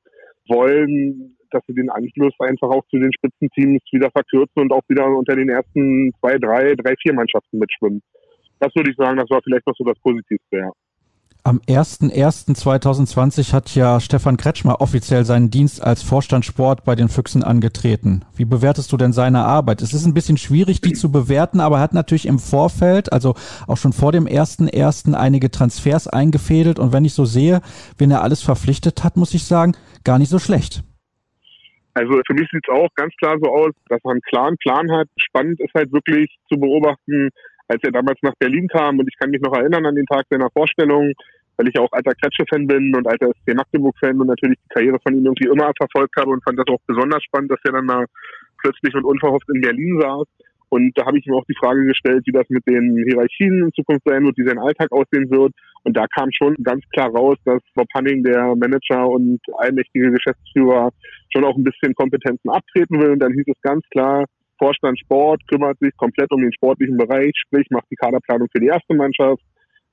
wollen, dass sie den Anschluss einfach auch zu den Spitzenteams wieder verkürzen und auch wieder unter den ersten zwei, drei, drei, vier Mannschaften mitschwimmen. Das würde ich sagen, das war vielleicht noch so das Positivste, ja. Am 01.01.2020 hat ja Stefan Kretschmer offiziell seinen Dienst als Vorstand Sport bei den Füchsen angetreten. Wie bewertest du denn seine Arbeit? Es ist ein bisschen schwierig, die zu bewerten, aber er hat natürlich im Vorfeld, also auch schon vor dem 01.01. einige Transfers eingefädelt und wenn ich so sehe, wen er alles verpflichtet hat, muss ich sagen, gar nicht so schlecht. Also für mich sieht es auch ganz klar so aus, dass man einen klaren Plan hat. Spannend ist halt wirklich zu beobachten, als er damals nach Berlin kam und ich kann mich noch erinnern an den Tag seiner Vorstellung, weil ich ja auch alter Kretsche-Fan bin und alter SC Magdeburg-Fan und natürlich die Karriere von ihm irgendwie immer verfolgt habe und fand das auch besonders spannend, dass er dann mal plötzlich und unverhofft in Berlin saß. Und da habe ich ihm auch die Frage gestellt, wie das mit den Hierarchien in Zukunft sein wird, wie sein Alltag aussehen wird. Und da kam schon ganz klar raus, dass Bob Hanning, der Manager und allmächtige Geschäftsführer, schon auch ein bisschen Kompetenzen abtreten will. Und dann hieß es ganz klar, Vorstand Sport kümmert sich komplett um den sportlichen Bereich, sprich macht die Kaderplanung für die erste Mannschaft,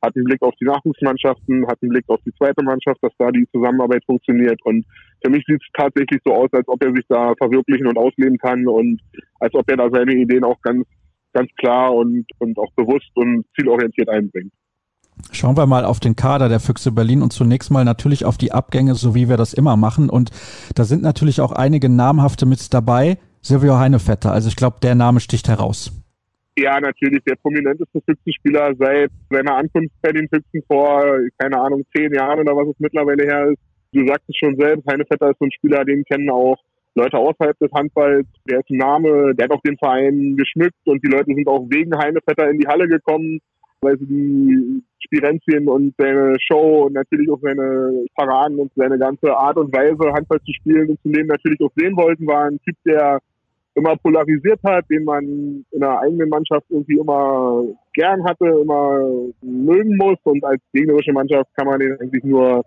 hat einen Blick auf die Nachwuchsmannschaften, hat einen Blick auf die zweite Mannschaft, dass da die Zusammenarbeit funktioniert. Und für mich sieht es tatsächlich so aus, als ob er sich da verwirklichen und ausleben kann und als ob er da seine Ideen auch ganz, ganz klar und, und auch bewusst und zielorientiert einbringt. Schauen wir mal auf den Kader der Füchse Berlin und zunächst mal natürlich auf die Abgänge, so wie wir das immer machen. Und da sind natürlich auch einige namhafte mit dabei. Silvio Heinevetter, also ich glaube, der Name sticht heraus. Ja, natürlich der prominenteste Füchsenspieler seit seiner Ankunft bei den Füchsen vor, keine Ahnung, zehn Jahren oder was es mittlerweile her ist. Du sagst es schon selbst, Heinevetter ist so ein Spieler, den kennen auch Leute außerhalb des Handballs. Der ist ein Name, der hat auch den Verein geschmückt und die Leute sind auch wegen Heinevetter in die Halle gekommen, weil sie die Spirenzien und seine Show und natürlich auch seine Paraden und seine ganze Art und Weise, Handball zu spielen und zu nehmen, natürlich auch sehen wollten, war ein Typ, der immer polarisiert hat, den man in der eigenen Mannschaft irgendwie immer gern hatte, immer mögen muss und als gegnerische Mannschaft kann man den eigentlich nur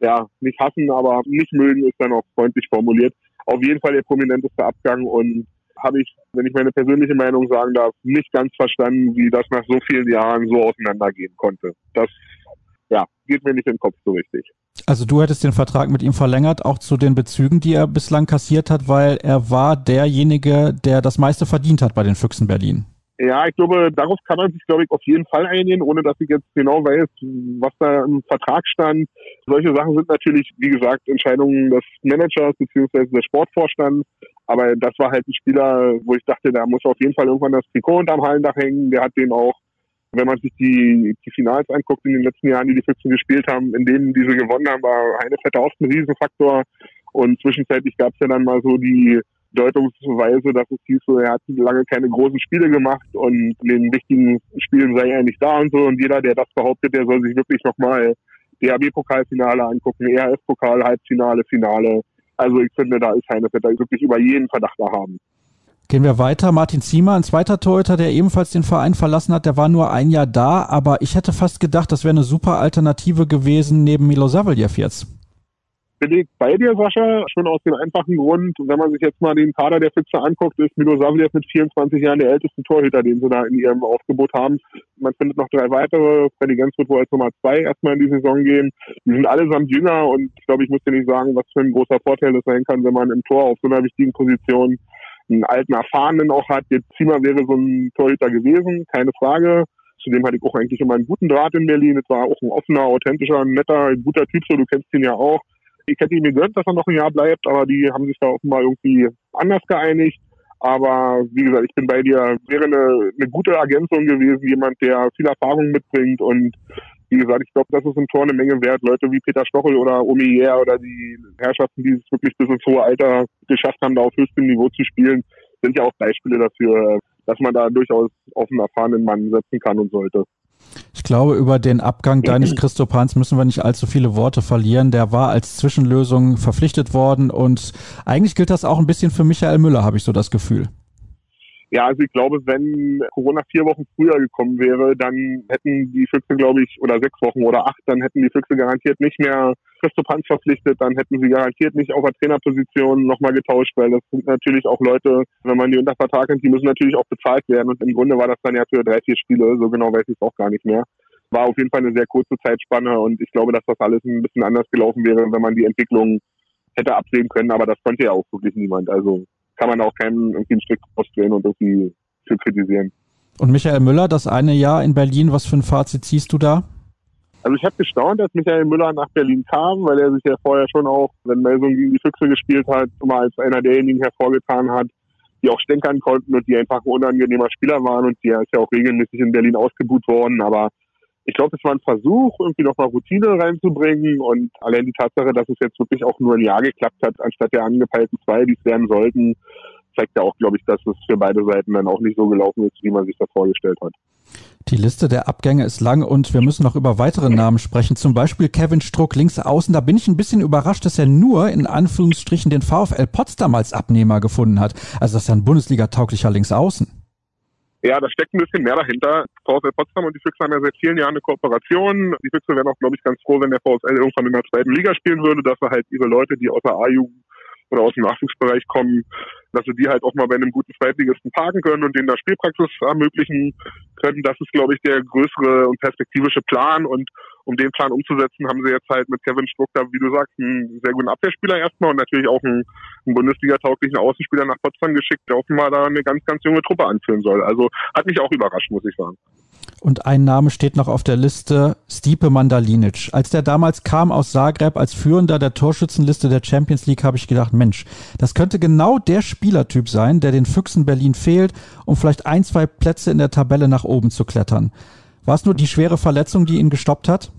ja nicht hassen, aber nicht mögen ist dann auch freundlich formuliert. Auf jeden Fall der prominenteste Abgang und habe ich, wenn ich meine persönliche Meinung sagen darf, nicht ganz verstanden, wie das nach so vielen Jahren so auseinandergehen konnte. Das ja, geht mir nicht in den Kopf so richtig. Also du hättest den Vertrag mit ihm verlängert, auch zu den Bezügen, die er bislang kassiert hat, weil er war derjenige, der das meiste verdient hat bei den Füchsen Berlin. Ja, ich glaube, darauf kann man sich, glaube ich, auf jeden Fall einigen, ohne dass ich jetzt genau weiß, was da im Vertrag stand. Solche Sachen sind natürlich, wie gesagt, Entscheidungen des Managers bzw. des Sportvorstands. Aber das war halt ein Spieler, wo ich dachte, da muss auf jeden Fall irgendwann das Trikot unterm Hallendach hängen. Der hat den auch wenn man sich die, die Finals anguckt in den letzten Jahren, die die Füchsen gespielt haben, in denen diese gewonnen haben, war Heinevetter oft ein Riesenfaktor. Und zwischenzeitlich gab es ja dann mal so die Deutungsweise, dass es hieß, so, er hat lange keine großen Spiele gemacht und in den wichtigen Spielen sei er nicht da und so. Und jeder, der das behauptet, der soll sich wirklich nochmal DHB-Pokalfinale angucken, ERF-Pokal, Halbfinale, Finale. Also ich finde, da ist Heinevetter wirklich über jeden Verdacht erhaben. Gehen wir weiter. Martin Ziemer, ein zweiter Torhüter, der ebenfalls den Verein verlassen hat, der war nur ein Jahr da, aber ich hätte fast gedacht, das wäre eine super Alternative gewesen neben Milo Saveljev jetzt. Bin ich bei dir, Sascha, schon aus dem einfachen Grund, wenn man sich jetzt mal den Kader der Füchse anguckt, ist Milo Saveljev mit 24 Jahren der älteste Torhüter, den sie da in ihrem Aufgebot haben. Man findet noch drei weitere. Freddy Gens wird wohl als Nummer zwei erstmal in die Saison gehen. Die sind allesamt jünger und ich glaube, ich muss dir nicht sagen, was für ein großer Vorteil das sein kann, wenn man im Tor auf so einer wichtigen Position einen alten Erfahrenen auch hat. Jetzt Zimmer wäre so ein Torhüter gewesen, keine Frage. Zudem hatte ich auch eigentlich immer einen guten Draht in Berlin. Es war auch ein offener, authentischer, netter, guter Typ, so du kennst ihn ja auch. Ich hätte ihm gegönnt, dass er noch ein Jahr bleibt, aber die haben sich da offenbar irgendwie anders geeinigt. Aber wie gesagt, ich bin bei dir, wäre eine, eine gute Ergänzung gewesen, jemand, der viel Erfahrung mitbringt und wie gesagt, ich glaube, das ist im Tor eine Menge wert. Leute wie Peter Stochel oder Omier oder die Herrschaften, die es wirklich bis ins hohe Alter geschafft haben, da auf höchstem Niveau zu spielen, sind ja auch Beispiele dafür, dass man da durchaus auf einen erfahrenen Mann setzen kann und sollte. Ich glaube, über den Abgang deines Christopans müssen wir nicht allzu viele Worte verlieren. Der war als Zwischenlösung verpflichtet worden und eigentlich gilt das auch ein bisschen für Michael Müller, habe ich so das Gefühl. Ja, also ich glaube, wenn Corona vier Wochen früher gekommen wäre, dann hätten die Füchse, glaube ich, oder sechs Wochen oder acht, dann hätten die Füchse garantiert nicht mehr Christoph Hans verpflichtet, dann hätten sie garantiert nicht auf der Trainerposition nochmal getauscht, weil das sind natürlich auch Leute, wenn man die unter Vertrag hat, die müssen natürlich auch bezahlt werden und im Grunde war das dann ja für drei, vier Spiele, so genau weiß ich es auch gar nicht mehr. War auf jeden Fall eine sehr kurze Zeitspanne und ich glaube, dass das alles ein bisschen anders gelaufen wäre, wenn man die Entwicklung hätte absehen können, aber das konnte ja auch wirklich niemand. Also kann man auch keinen irgendwie einen Strick ausdrehen und irgendwie zu kritisieren. Und Michael Müller, das eine Jahr in Berlin, was für ein Fazit ziehst du da? Also ich habe gestaunt, dass Michael Müller nach Berlin kam, weil er sich ja vorher schon auch, wenn Melsung gegen die Füchse gespielt hat, immer als einer derjenigen hervorgetan hat, die auch stänkern konnten und die einfach ein unangenehmer Spieler waren und der ist ja auch regelmäßig in Berlin ausgebuht worden, aber ich glaube, es war ein Versuch, irgendwie nochmal Routine reinzubringen und allein die Tatsache, dass es jetzt wirklich auch nur ein Jahr geklappt hat, anstatt der angepeilten zwei, die es werden sollten, zeigt ja auch, glaube ich, dass es für beide Seiten dann auch nicht so gelaufen ist, wie man sich das vorgestellt hat. Die Liste der Abgänge ist lang und wir müssen noch über weitere Namen sprechen. Zum Beispiel Kevin Struck links außen. Da bin ich ein bisschen überrascht, dass er nur in Anführungsstrichen den VfL Potsdam als Abnehmer gefunden hat. Also das ist ja ein Bundesliga-tauglicher links außen. Ja, da steckt ein bisschen mehr dahinter. VfL Potsdam und die Füchse haben ja seit vielen Jahren eine Kooperation. Die Füchse wären auch, glaube ich, ganz froh, wenn der VfL irgendwann in der zweiten Liga spielen würde, dass er halt ihre Leute, die aus der A-Jugend oder aus dem Nachwuchsbereich kommen, dass sie die halt auch mal bei einem guten Zweitligisten parken können und denen da Spielpraxis ermöglichen können. Das ist, glaube ich, der größere und perspektivische Plan. Und um den Plan umzusetzen, haben sie jetzt halt mit Kevin Struck da, wie du sagst, einen sehr guten Abwehrspieler erstmal und natürlich auch einen, einen Bundesliga-tauglichen Außenspieler nach Potsdam geschickt, der offenbar da eine ganz, ganz junge Truppe anführen soll. Also hat mich auch überrascht, muss ich sagen. Und ein Name steht noch auf der Liste, Stipe Mandalinic. Als der damals kam aus Zagreb als Führender der Torschützenliste der Champions League, habe ich gedacht, Mensch, das könnte genau der Spielertyp sein, der den Füchsen Berlin fehlt, um vielleicht ein, zwei Plätze in der Tabelle nach oben zu klettern. War es nur die schwere Verletzung, die ihn gestoppt hat?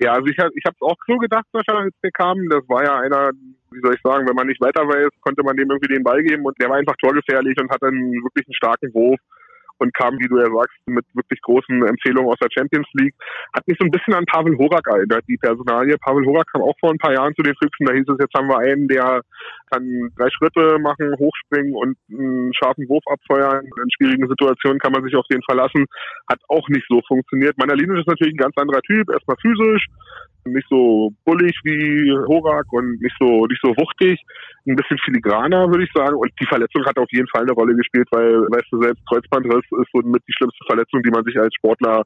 Ja, also ich, ich habe es auch so gedacht, als der kam. Das war ja einer, wie soll ich sagen, wenn man nicht weiter weiß, konnte man dem irgendwie den Ball geben und der war einfach torgefährlich und hat einen wirklich einen starken Wurf und kam, wie du ja sagst, mit wirklich großen Empfehlungen aus der Champions League. Hat mich so ein bisschen an Pavel Horak erinnert, die Personalie. Pavel Horak kam auch vor ein paar Jahren zu den Füchsen. Da hieß es, jetzt haben wir einen, der kann drei Schritte machen, hochspringen und einen scharfen Wurf abfeuern. In schwierigen Situationen kann man sich auf den verlassen. Hat auch nicht so funktioniert. Manalinic ist natürlich ein ganz anderer Typ. Erstmal physisch, nicht so bullig wie Horak und nicht so nicht so wuchtig, ein bisschen filigraner, würde ich sagen. Und die Verletzung hat auf jeden Fall eine Rolle gespielt, weil, weißt du selbst, Kreuzbandriss ist so mit die schlimmste Verletzung, die man sich als Sportler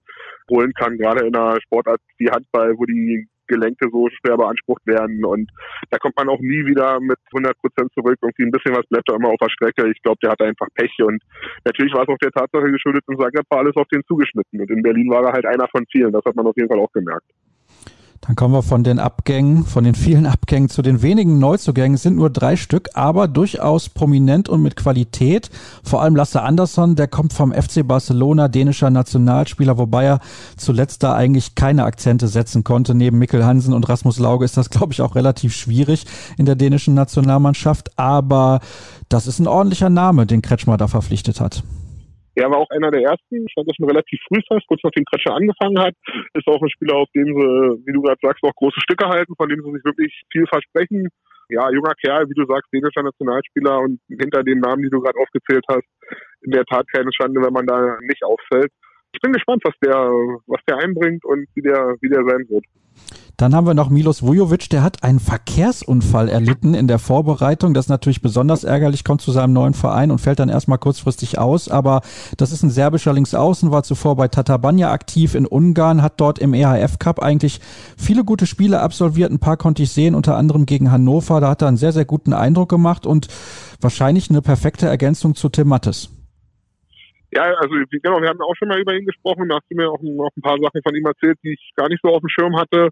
holen kann, gerade in einer Sportart wie Handball, wo die Gelenke so schwer beansprucht werden und da kommt man auch nie wieder mit 100 Prozent zurück. Irgendwie ein bisschen was bleibt da immer auf der Strecke. Ich glaube, der hatte einfach Pech und natürlich war es auch der Tatsache geschuldet, in Zagreb war alles auf den zugeschnitten und in Berlin war er halt einer von vielen. Das hat man auf jeden Fall auch gemerkt. Dann kommen wir von den Abgängen, von den vielen Abgängen zu den wenigen Neuzugängen. Es sind nur drei Stück, aber durchaus prominent und mit Qualität. Vor allem Lasse Andersson, der kommt vom FC Barcelona, dänischer Nationalspieler, wobei er zuletzt da eigentlich keine Akzente setzen konnte. Neben Mikkel Hansen und Rasmus Lauge ist das, glaube ich, auch relativ schwierig in der dänischen Nationalmannschaft. Aber das ist ein ordentlicher Name, den Kretschmer da verpflichtet hat. Er war auch einer der ersten, stand das schon relativ früh fest, kurz nachdem Kretscher angefangen hat. Ist auch ein Spieler, auf dem sie, wie du gerade sagst, auch große Stücke halten, von dem sie sich wirklich viel versprechen. Ja, junger Kerl, wie du sagst, dänischer Nationalspieler und hinter den Namen, die du gerade aufgezählt hast, in der Tat keine Schande, wenn man da nicht auffällt. Ich bin gespannt, was der, was der einbringt und wie der, wie der sein wird. Dann haben wir noch Milos Vujovic, der hat einen Verkehrsunfall erlitten in der Vorbereitung. Das ist natürlich besonders ärgerlich, kommt zu seinem neuen Verein und fällt dann erstmal kurzfristig aus. Aber das ist ein serbischer Linksaußen, war zuvor bei Tatabanya aktiv in Ungarn, hat dort im EHF Cup eigentlich viele gute Spiele absolviert. Ein paar konnte ich sehen, unter anderem gegen Hannover. Da hat er einen sehr, sehr guten Eindruck gemacht und wahrscheinlich eine perfekte Ergänzung zu Tim Mattes. Ja, also genau, wir haben auch schon mal über ihn gesprochen. Da hast du mir auch noch ein paar Sachen von ihm erzählt, die ich gar nicht so auf dem Schirm hatte.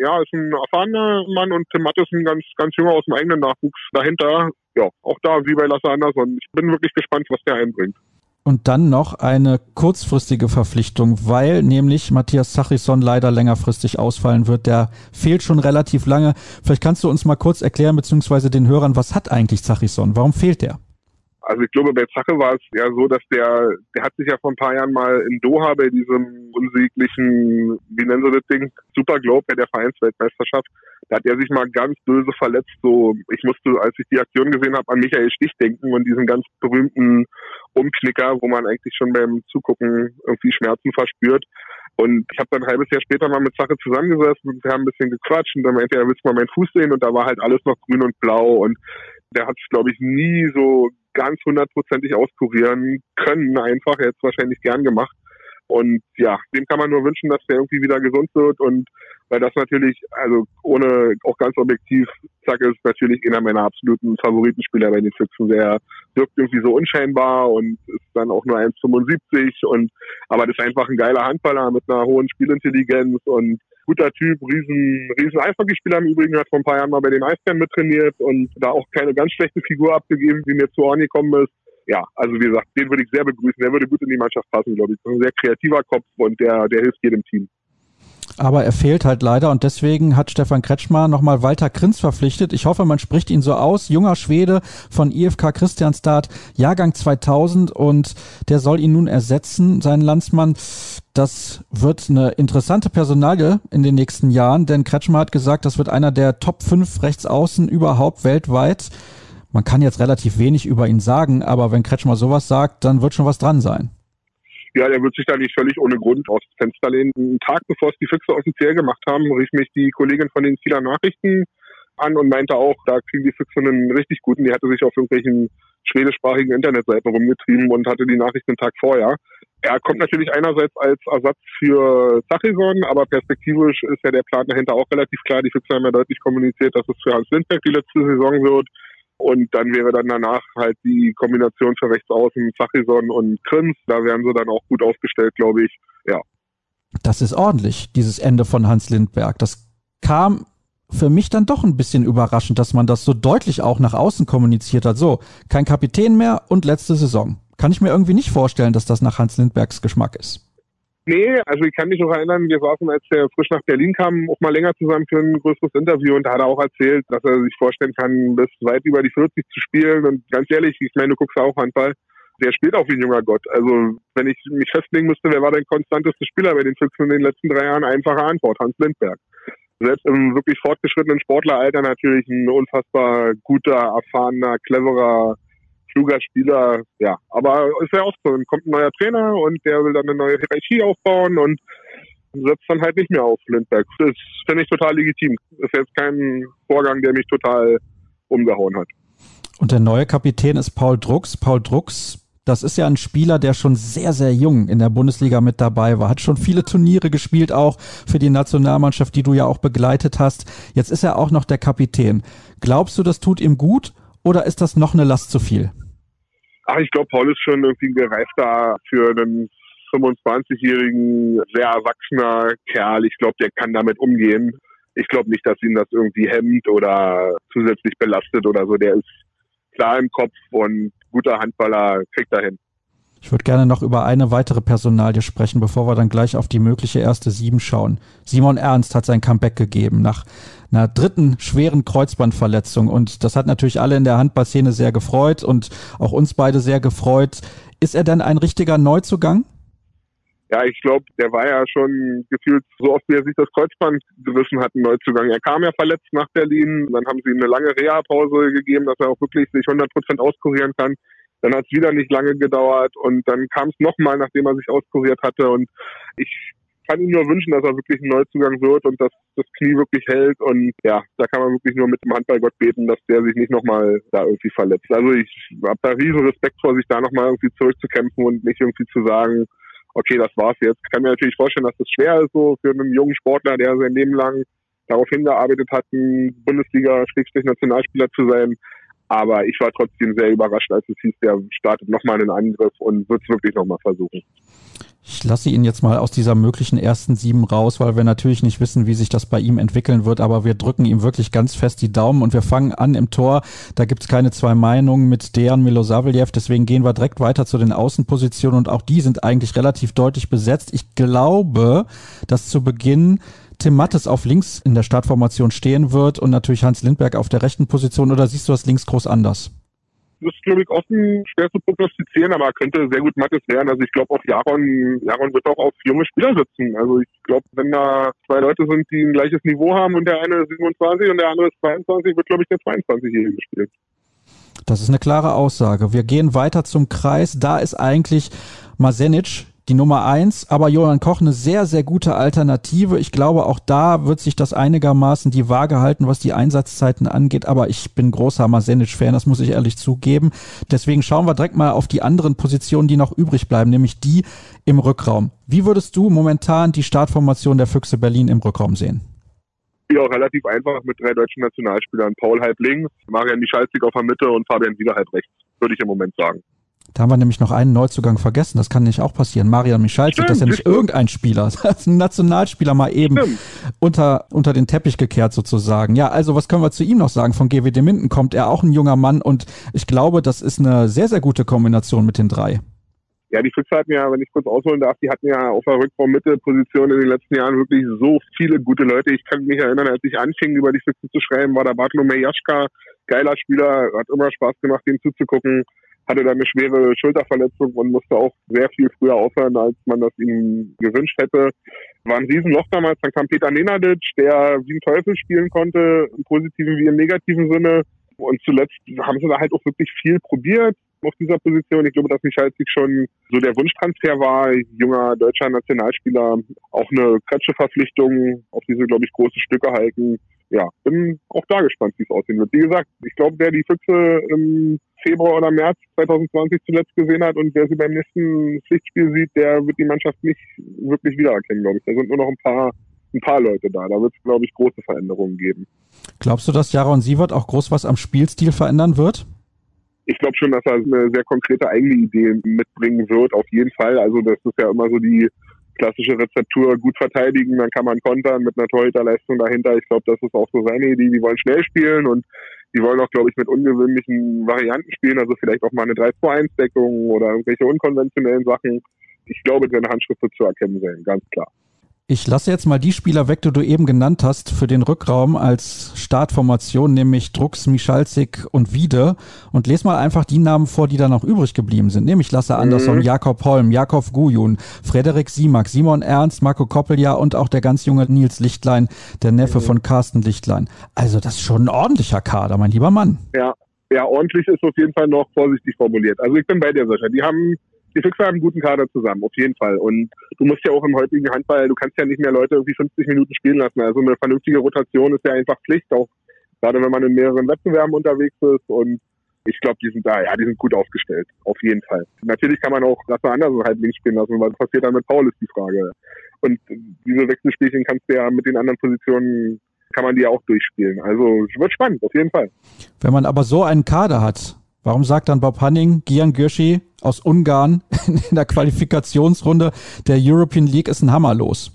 Ja, ist ein erfahrener Mann und Tim Mattes ein ganz, ganz junger aus dem eigenen Nachwuchs dahinter. Ja, auch da wie bei Lasse Andersson. Ich bin wirklich gespannt, was der einbringt. Und dann noch eine kurzfristige Verpflichtung, weil nämlich Matthias Sachisson leider längerfristig ausfallen wird. Der fehlt schon relativ lange. Vielleicht kannst du uns mal kurz erklären, beziehungsweise den Hörern, was hat eigentlich Sachisson? Warum fehlt der? Also ich glaube, bei Zache war es ja so, dass der, der hat sich ja vor ein paar Jahren mal in Doha bei diesem unsäglichen, wie nennen sie das Ding, Super Globe bei der Vereinsweltmeisterschaft, da hat er sich mal ganz böse verletzt. So, ich musste, als ich die Aktion gesehen habe, an Michael Stich denken und diesen ganz berühmten Umknicker, wo man eigentlich schon beim Zugucken irgendwie Schmerzen verspürt. Und ich habe dann ein halbes Jahr später mal mit Sache zusammengesessen und wir haben ein bisschen gequatscht und dann meinte er, willst du mal meinen Fuß sehen? Und da war halt alles noch grün und blau und der hat es, glaube ich, nie so ganz hundertprozentig auskurieren können. Einfach, er hätte es wahrscheinlich gern gemacht. Und ja, dem kann man nur wünschen, dass der irgendwie wieder gesund wird und weil das natürlich, also ohne auch ganz objektiv, Zack ist natürlich einer meiner absoluten Favoritenspieler bei den Füchsen. Der wirkt irgendwie so unscheinbar und ist dann auch nur 1,75 und aber das ist einfach ein geiler Handballer mit einer hohen Spielintelligenz und guter Typ, riesen, riesen Eishockeyspieler im Übrigen, hat vor ein paar Jahren mal bei den Eisbären mittrainiert und da auch keine ganz schlechte Figur abgegeben, wie mir zu Ohren gekommen ist ja, also wie gesagt, den würde ich sehr begrüßen. Der würde gut in die Mannschaft passen, glaube ich. Ein sehr kreativer Kopf und der, der hilft jedem Team. Aber er fehlt halt leider und deswegen hat Stefan Kretschmer nochmal Walter Krinz verpflichtet. Ich hoffe, man spricht ihn so aus. Junger Schwede von IFK Christianstadt, Jahrgang 2000 und der soll ihn nun ersetzen, seinen Landsmann. Das wird eine interessante Personalie in den nächsten Jahren, denn Kretschmer hat gesagt, das wird einer der Top 5 Rechtsaußen überhaupt weltweit. Man kann jetzt relativ wenig über ihn sagen, aber wenn Kretschmer sowas sagt, dann wird schon was dran sein. Ja, der wird sich da nicht völlig ohne Grund aus dem Fenster lehnen. Einen Tag bevor es die Füchse offiziell gemacht haben, rief mich die Kollegin von den Kieler Nachrichten an und meinte auch, da kriegen die Füchse einen richtig guten. Die hatte sich auf irgendwelchen schwedischsprachigen Internetseiten rumgetrieben und hatte die Nachrichten einen Tag vorher. Er kommt natürlich einerseits als Ersatz für Zachison, aber perspektivisch ist ja der Plan dahinter auch relativ klar. Die Füchse haben ja deutlich kommuniziert, dass es für Hans Lindberg die letzte Saison wird. Und dann wäre dann danach halt die Kombination für Rechtsaußen, Zachison und Krims. Da wären sie dann auch gut aufgestellt, glaube ich. Ja. Das ist ordentlich, dieses Ende von Hans Lindberg. Das kam für mich dann doch ein bisschen überraschend, dass man das so deutlich auch nach außen kommuniziert hat. So, kein Kapitän mehr und letzte Saison. Kann ich mir irgendwie nicht vorstellen, dass das nach Hans Lindbergs Geschmack ist. Nee, also ich kann mich noch erinnern, wir saßen, als der frisch nach Berlin kam, auch mal länger zusammen für ein größeres Interview und da hat er auch erzählt, dass er sich vorstellen kann, bis weit über die 40 zu spielen. Und ganz ehrlich, ich meine, du guckst auch Handball, der spielt auch wie ein junger Gott. Also wenn ich mich festlegen müsste, wer war der konstanteste Spieler bei den Füchsen in den letzten drei Jahren? Einfache Antwort, Hans Lindberg. Selbst im wirklich fortgeschrittenen Sportleralter natürlich ein unfassbar guter, erfahrener, cleverer kluger Spieler, ja. Aber ist ja auch so, dann kommt ein neuer Trainer und der will dann eine neue Hierarchie aufbauen und setzt dann halt nicht mehr auf Lindberg. Das finde ich total legitim. Ist jetzt kein Vorgang, der mich total umgehauen hat. Und der neue Kapitän ist Paul Drucks. Paul Drucks, das ist ja ein Spieler, der schon sehr, sehr jung in der Bundesliga mit dabei war, hat schon viele Turniere gespielt, auch für die Nationalmannschaft, die du ja auch begleitet hast. Jetzt ist er auch noch der Kapitän. Glaubst du, das tut ihm gut oder ist das noch eine Last zu viel? Ach, ich glaube, Paul ist schon irgendwie ein gereifter für einen 25-jährigen, sehr erwachsener Kerl. Ich glaube, der kann damit umgehen. Ich glaube nicht, dass ihn das irgendwie hemmt oder zusätzlich belastet oder so. Der ist klar im Kopf und guter Handballer kriegt er hin. Ich würde gerne noch über eine weitere Personalie sprechen, bevor wir dann gleich auf die mögliche erste Sieben schauen. Simon Ernst hat sein Comeback gegeben nach einer dritten schweren Kreuzbandverletzung und das hat natürlich alle in der Handballszene sehr gefreut und auch uns beide sehr gefreut. Ist er denn ein richtiger Neuzugang? Ja, ich glaube, der war ja schon gefühlt so oft, wie er sich das Kreuzband gerissen hat, ein Neuzugang. Er kam ja verletzt nach Berlin, dann haben sie ihm eine lange Reha-Pause gegeben, dass er auch wirklich sich 100 Prozent auskurieren kann. Dann hat es wieder nicht lange gedauert und dann kam es nochmal, nachdem er sich auskuriert hatte. Und ich kann ihm nur wünschen, dass er wirklich ein Neuzugang wird und dass das Knie wirklich hält. Und ja, da kann man wirklich nur mit dem Handballgott beten, dass der sich nicht nochmal da irgendwie verletzt. Also ich habe da riesen Respekt vor, sich da nochmal irgendwie zurückzukämpfen und nicht irgendwie zu sagen, okay, das war's jetzt. Ich kann mir natürlich vorstellen, dass das schwer ist, so für einen jungen Sportler, der sein Leben lang darauf hingearbeitet hat, ein Bundesliga-Nationalspieler zu sein. Aber ich war trotzdem sehr überrascht, als es hieß, der startet nochmal einen Angriff und wird es wirklich nochmal versuchen. Ich lasse ihn jetzt mal aus dieser möglichen ersten sieben raus, weil wir natürlich nicht wissen, wie sich das bei ihm entwickeln wird, aber wir drücken ihm wirklich ganz fest die Daumen und wir fangen an im Tor. Da gibt's keine zwei Meinungen mit Dejan Milosavljev, deswegen gehen wir direkt weiter zu den Außenpositionen und auch die sind eigentlich relativ deutlich besetzt. Ich glaube, dass zu Beginn Tim Mattes auf links in der Startformation stehen wird und natürlich Hans Lindberg auf der rechten Position oder siehst du das links groß anders? das ist, glaube ich, offen schwer zu prognostizieren, aber könnte sehr gut Mattes werden. Also ich glaube auch Jaron, Jaron wird auch auf junge Spieler sitzen. Also ich glaube, wenn da zwei Leute sind, die ein gleiches Niveau haben und der eine 27 und der andere ist 22, wird, glaube ich, der 22-Jährige spielen. Das ist eine klare Aussage. Wir gehen weiter zum Kreis. Da ist eigentlich Masenic die Nummer eins, aber Johann Koch eine sehr, sehr gute Alternative. Ich glaube, auch da wird sich das einigermaßen die Waage halten, was die Einsatzzeiten angeht. Aber ich bin großer Masenic-Fan, das muss ich ehrlich zugeben. Deswegen schauen wir direkt mal auf die anderen Positionen, die noch übrig bleiben, nämlich die im Rückraum. Wie würdest du momentan die Startformation der Füchse Berlin im Rückraum sehen? Ja, relativ einfach mit drei deutschen Nationalspielern. Paul halb links, Marian Michalzik auf der Mitte und Fabian Sieger halb rechts, würde ich im Moment sagen. Da haben wir nämlich noch einen Neuzugang vergessen. Das kann nicht auch passieren. Marian Michalczyk, das ist ja nicht irgendein Spieler. <laughs> Das ist ein Nationalspieler mal eben unter, unter den Teppich gekehrt sozusagen. Ja, also was können wir zu ihm noch sagen? Von GWD Minden kommt er auch ein junger Mann und ich glaube, das ist eine sehr, sehr gute Kombination mit den drei. Ja, die Füchse hatten ja, wenn ich kurz ausholen darf, die hatten ja auf der Rückraum-Mitte-Position in den letzten Jahren wirklich so viele gute Leute. Ich kann mich erinnern, als ich anfing, über die Füchse zu schreiben, war der Bartolomei Jaschka, geiler Spieler, hat immer Spaß gemacht, ihm zuzugucken hatte dann eine schwere Schulterverletzung und musste auch sehr viel früher aufhören, als man das ihm gewünscht hätte. War ein Riesenloch damals. Dann kam Peter Nenadic, der wie ein Teufel spielen konnte, im positiven wie im negativen Sinne. Und zuletzt haben sie da halt auch wirklich viel probiert auf dieser Position. Ich glaube, dass Michalzik schon so der Wunschtransfer war, junger deutscher Nationalspieler, auch eine Kretsche-Verpflichtung auf diese, glaube ich, große Stücke halten. Ja, bin auch da gespannt, wie es aussehen wird. Wie gesagt, ich glaube, wer die Füchse im Februar oder März 2020 zuletzt gesehen hat und wer sie beim nächsten Pflichtspiel sieht, der wird die Mannschaft nicht wirklich wiedererkennen, glaube ich. Da sind nur noch ein paar, ein paar Leute da. Da wird es, glaube ich, große Veränderungen geben. Glaubst du, dass Jaron Sievert auch groß was am Spielstil verändern wird? Ich glaube schon, dass er eine sehr konkrete eigene Idee mitbringen wird, auf jeden Fall. Also das ist ja immer so die klassische Rezeptur, gut verteidigen, dann kann man kontern mit einer Torhüterleistung dahinter. Ich glaube, das ist auch so seine Idee. Die wollen schnell spielen und die wollen auch, glaube ich, mit ungewöhnlichen Varianten spielen, also vielleicht auch mal eine 3-2-1-Deckung oder irgendwelche unkonventionellen Sachen. Ich glaube, seine Handschrift wird zu erkennen sein, ganz klar. Ich lasse jetzt mal die Spieler weg, die du eben genannt hast, für den Rückraum als Startformation, nämlich Drucks, Michalzik und Wiede. Und lese mal einfach die Namen vor, die da noch übrig geblieben sind. Nämlich Lasse Andersson, mhm. Jakob Holm, Jakob Gujun, Frederik Simak, Simon Ernst, Marco Koppelja und auch der ganz junge Nils Lichtlein, der Neffe mhm. von Carsten Lichtlein. Also das ist schon ein ordentlicher Kader, mein lieber Mann. Ja, ja, ordentlich ist auf jeden Fall noch vorsichtig formuliert. Also ich bin bei dir, Sascha. Die haben die Füchse haben einen guten Kader zusammen, auf jeden Fall. Und du musst ja auch im heutigen Handball, du kannst ja nicht mehr Leute irgendwie 50 Minuten spielen lassen. Also eine vernünftige Rotation ist ja einfach Pflicht, auch gerade wenn man in mehreren Wettbewerben unterwegs ist. Und ich glaube, die sind da, ja, die sind gut aufgestellt, auf jeden Fall. Natürlich kann man auch Lasse Andersen halt links spielen lassen, was passiert dann mit Paul, ist die Frage. Und diese Wechselspielchen kannst du ja mit den anderen Positionen kann man die ja auch durchspielen. Also es wird spannend, auf jeden Fall. Wenn man aber so einen Kader hat, Warum sagt dann Bob Hanning, Gian Gürschi aus Ungarn <laughs> in der Qualifikationsrunde der European League ist ein Hammer los?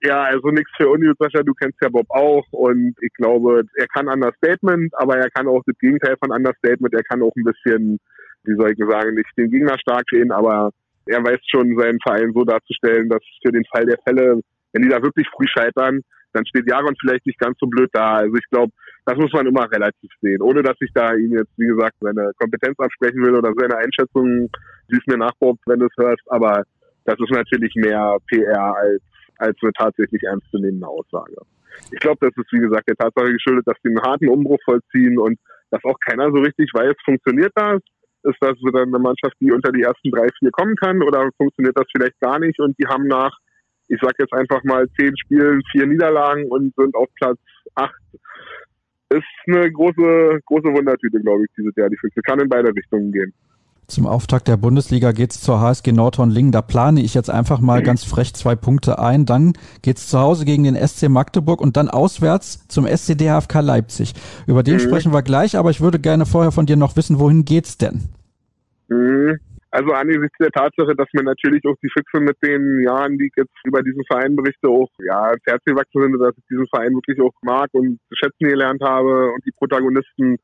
Ja, also nichts für Uni, Sascha, du kennst ja Bob auch und ich glaube, er kann Understatement, aber er kann auch das Gegenteil von Understatement, er kann auch ein bisschen, wie soll ich sagen, nicht den Gegner stark sehen, aber er weiß schon, seinen Verein so darzustellen, dass für den Fall der Fälle, wenn die da wirklich früh scheitern, dann steht Jaron vielleicht nicht ganz so blöd da. Also ich glaube, das muss man immer relativ sehen, ohne dass ich da ihm jetzt, wie gesagt, seine Kompetenz absprechen will oder seine Einschätzung, siehst mir nach, Bob, wenn du es hörst, aber das ist natürlich mehr PR als, als eine tatsächlich ernstzunehmende Aussage. Ich glaube, das ist, wie gesagt, der Tatsache geschuldet, dass sie einen harten Umbruch vollziehen und dass auch keiner so richtig weiß, funktioniert das? Ist das dann eine Mannschaft, die unter die ersten drei, vier kommen kann oder funktioniert das vielleicht gar nicht? Und die haben nach, ich sag jetzt einfach mal, zehn Spielen, vier Niederlagen und sind auf Platz acht ist eine große, große Wundertüte, glaube ich, dieses Jahr. Die Füchse kann in beide Richtungen gehen. Zum Auftakt der Bundesliga geht's zur HSG Nordhorn-Lingen. Da plane ich jetzt einfach mal ganz frech zwei Punkte ein. Dann geht's zu Hause gegen den SC Magdeburg und dann auswärts zum SCD HFK Leipzig. Über den mhm. sprechen wir gleich, aber ich würde gerne vorher von dir noch wissen, wohin geht's denn? Mhm. Also angesichts der Tatsache, dass mir natürlich auch die Füchse mit den Jahren, die ich jetzt über diesen Verein berichte, auch ja ins Herz gewachsen sind, dass ich diesen Verein wirklich auch mag und zu schätzen gelernt habe und die Protagonisten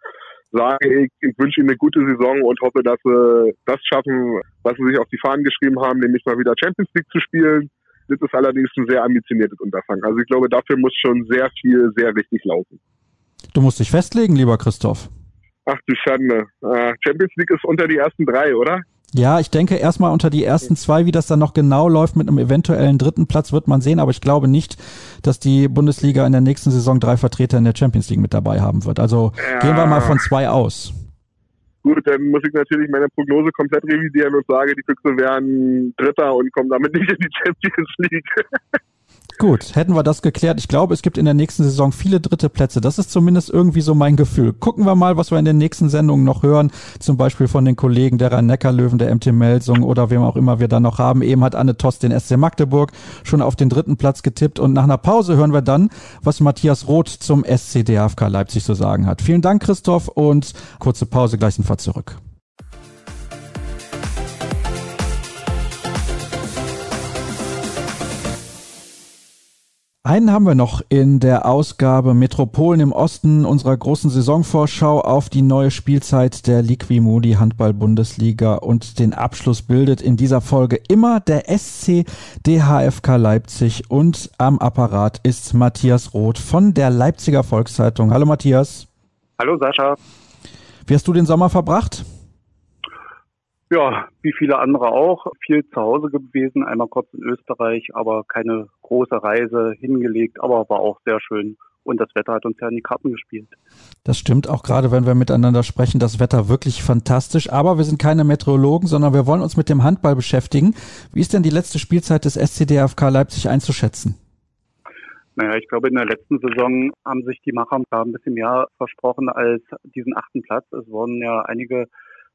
sage ich, ich wünsche ihnen eine gute Saison und hoffe, dass sie das schaffen, was sie sich auf die Fahnen geschrieben haben, nämlich mal wieder Champions League zu spielen. Das ist allerdings ein sehr ambitioniertes Unterfangen. Also ich glaube, dafür muss schon sehr viel, sehr wichtig laufen. Du musst dich festlegen, lieber Christoph. Ach du Schande. Äh, Champions League ist unter die ersten drei, oder? Ja, ich denke erstmal unter die ersten zwei, wie das dann noch genau läuft mit einem eventuellen dritten Platz, wird man sehen. Aber ich glaube nicht, dass die Bundesliga in der nächsten Saison drei Vertreter in der Champions League mit dabei haben wird. Also ja. gehen wir mal von zwei aus. Gut, dann muss ich natürlich meine Prognose komplett revidieren und sage, die Füchse wären Dritter und kommen damit nicht in die Champions League. <laughs> Gut, hätten wir das geklärt. Ich glaube, es gibt in der nächsten Saison viele dritte Plätze. Das ist zumindest irgendwie so mein Gefühl. Gucken wir mal, was wir in den nächsten Sendungen noch hören. Zum Beispiel von den Kollegen der Rhein-Neckar-Löwen, der MT Melsung oder wem auch immer wir da noch haben. Eben hat Anne Tost den SC Magdeburg schon auf den dritten Platz getippt. Und nach einer Pause hören wir dann, was Matthias Roth zum SC DFK Leipzig zu sagen hat. Vielen Dank, Christoph, und kurze Pause, gleich sind wir zurück. Einen haben wir noch in der Ausgabe Metropolen im Osten unserer großen Saisonvorschau auf die neue Spielzeit der Liquimodi Handball Bundesliga und den Abschluss bildet in dieser Folge immer der SC DHFK Leipzig und am Apparat ist Matthias Roth von der Leipziger Volkszeitung. Hallo Matthias. Hallo Sascha. Wie hast du den Sommer verbracht? Ja, wie viele andere auch. Viel zu Hause gewesen, einmal kurz in Österreich, aber keine große Reise hingelegt, aber war auch sehr schön. Und das Wetter hat uns ja in die Karten gespielt. Das stimmt auch gerade, wenn wir miteinander sprechen, das Wetter wirklich fantastisch. Aber wir sind keine Meteorologen, sondern wir wollen uns mit dem Handball beschäftigen. Wie ist denn die letzte Spielzeit des SCDFK Leipzig einzuschätzen? Naja, ich glaube, in der letzten Saison haben sich die Macher da ein bisschen mehr versprochen als diesen achten Platz. Es wurden ja einige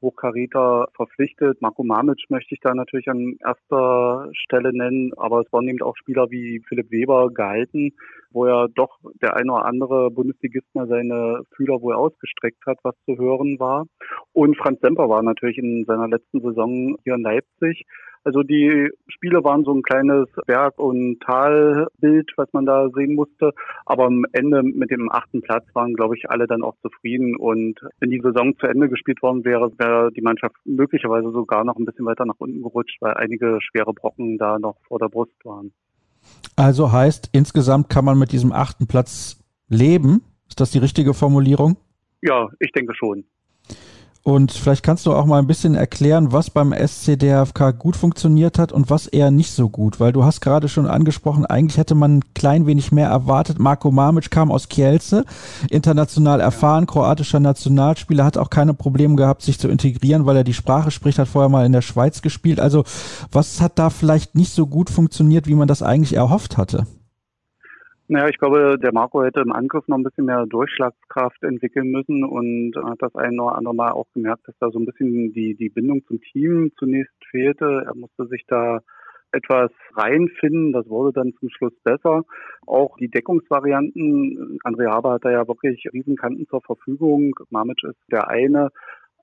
Hochkaräter verpflichtet. Marco Mamic möchte ich da natürlich an erster Stelle nennen, aber es waren eben auch Spieler wie Philipp Weber gehalten, wo ja doch der eine oder andere Bundesligist mal seine Fühler wohl ausgestreckt hat, was zu hören war. Und Franz Semper war natürlich in seiner letzten Saison hier in Leipzig also die Spiele waren so ein kleines Berg- und Talbild, was man da sehen musste. Aber am Ende mit dem achten Platz waren, glaube ich, alle dann auch zufrieden. Und wenn die Saison zu Ende gespielt worden wäre, wäre die Mannschaft möglicherweise sogar noch ein bisschen weiter nach unten gerutscht, weil einige schwere Brocken da noch vor der Brust waren. Also heißt, insgesamt kann man mit diesem achten Platz leben. Ist das die richtige Formulierung? Ja, ich denke schon. Und vielleicht kannst du auch mal ein bisschen erklären, was beim SCDFK gut funktioniert hat und was eher nicht so gut, weil du hast gerade schon angesprochen, eigentlich hätte man ein klein wenig mehr erwartet. Marko Mamic kam aus Kielce, international erfahren, kroatischer Nationalspieler, hat auch keine Probleme gehabt, sich zu integrieren, weil er die Sprache spricht, hat vorher mal in der Schweiz gespielt. Also was hat da vielleicht nicht so gut funktioniert, wie man das eigentlich erhofft hatte? Naja, ich glaube, der Marco hätte im Angriff noch ein bisschen mehr Durchschlagskraft entwickeln müssen und hat das ein oder andere Mal auch gemerkt, dass da so ein bisschen die, die Bindung zum Team zunächst fehlte. Er musste sich da etwas reinfinden. Das wurde dann zum Schluss besser. Auch die Deckungsvarianten. André Haber hat da ja wirklich Riesenkanten zur Verfügung. Mamic ist der eine.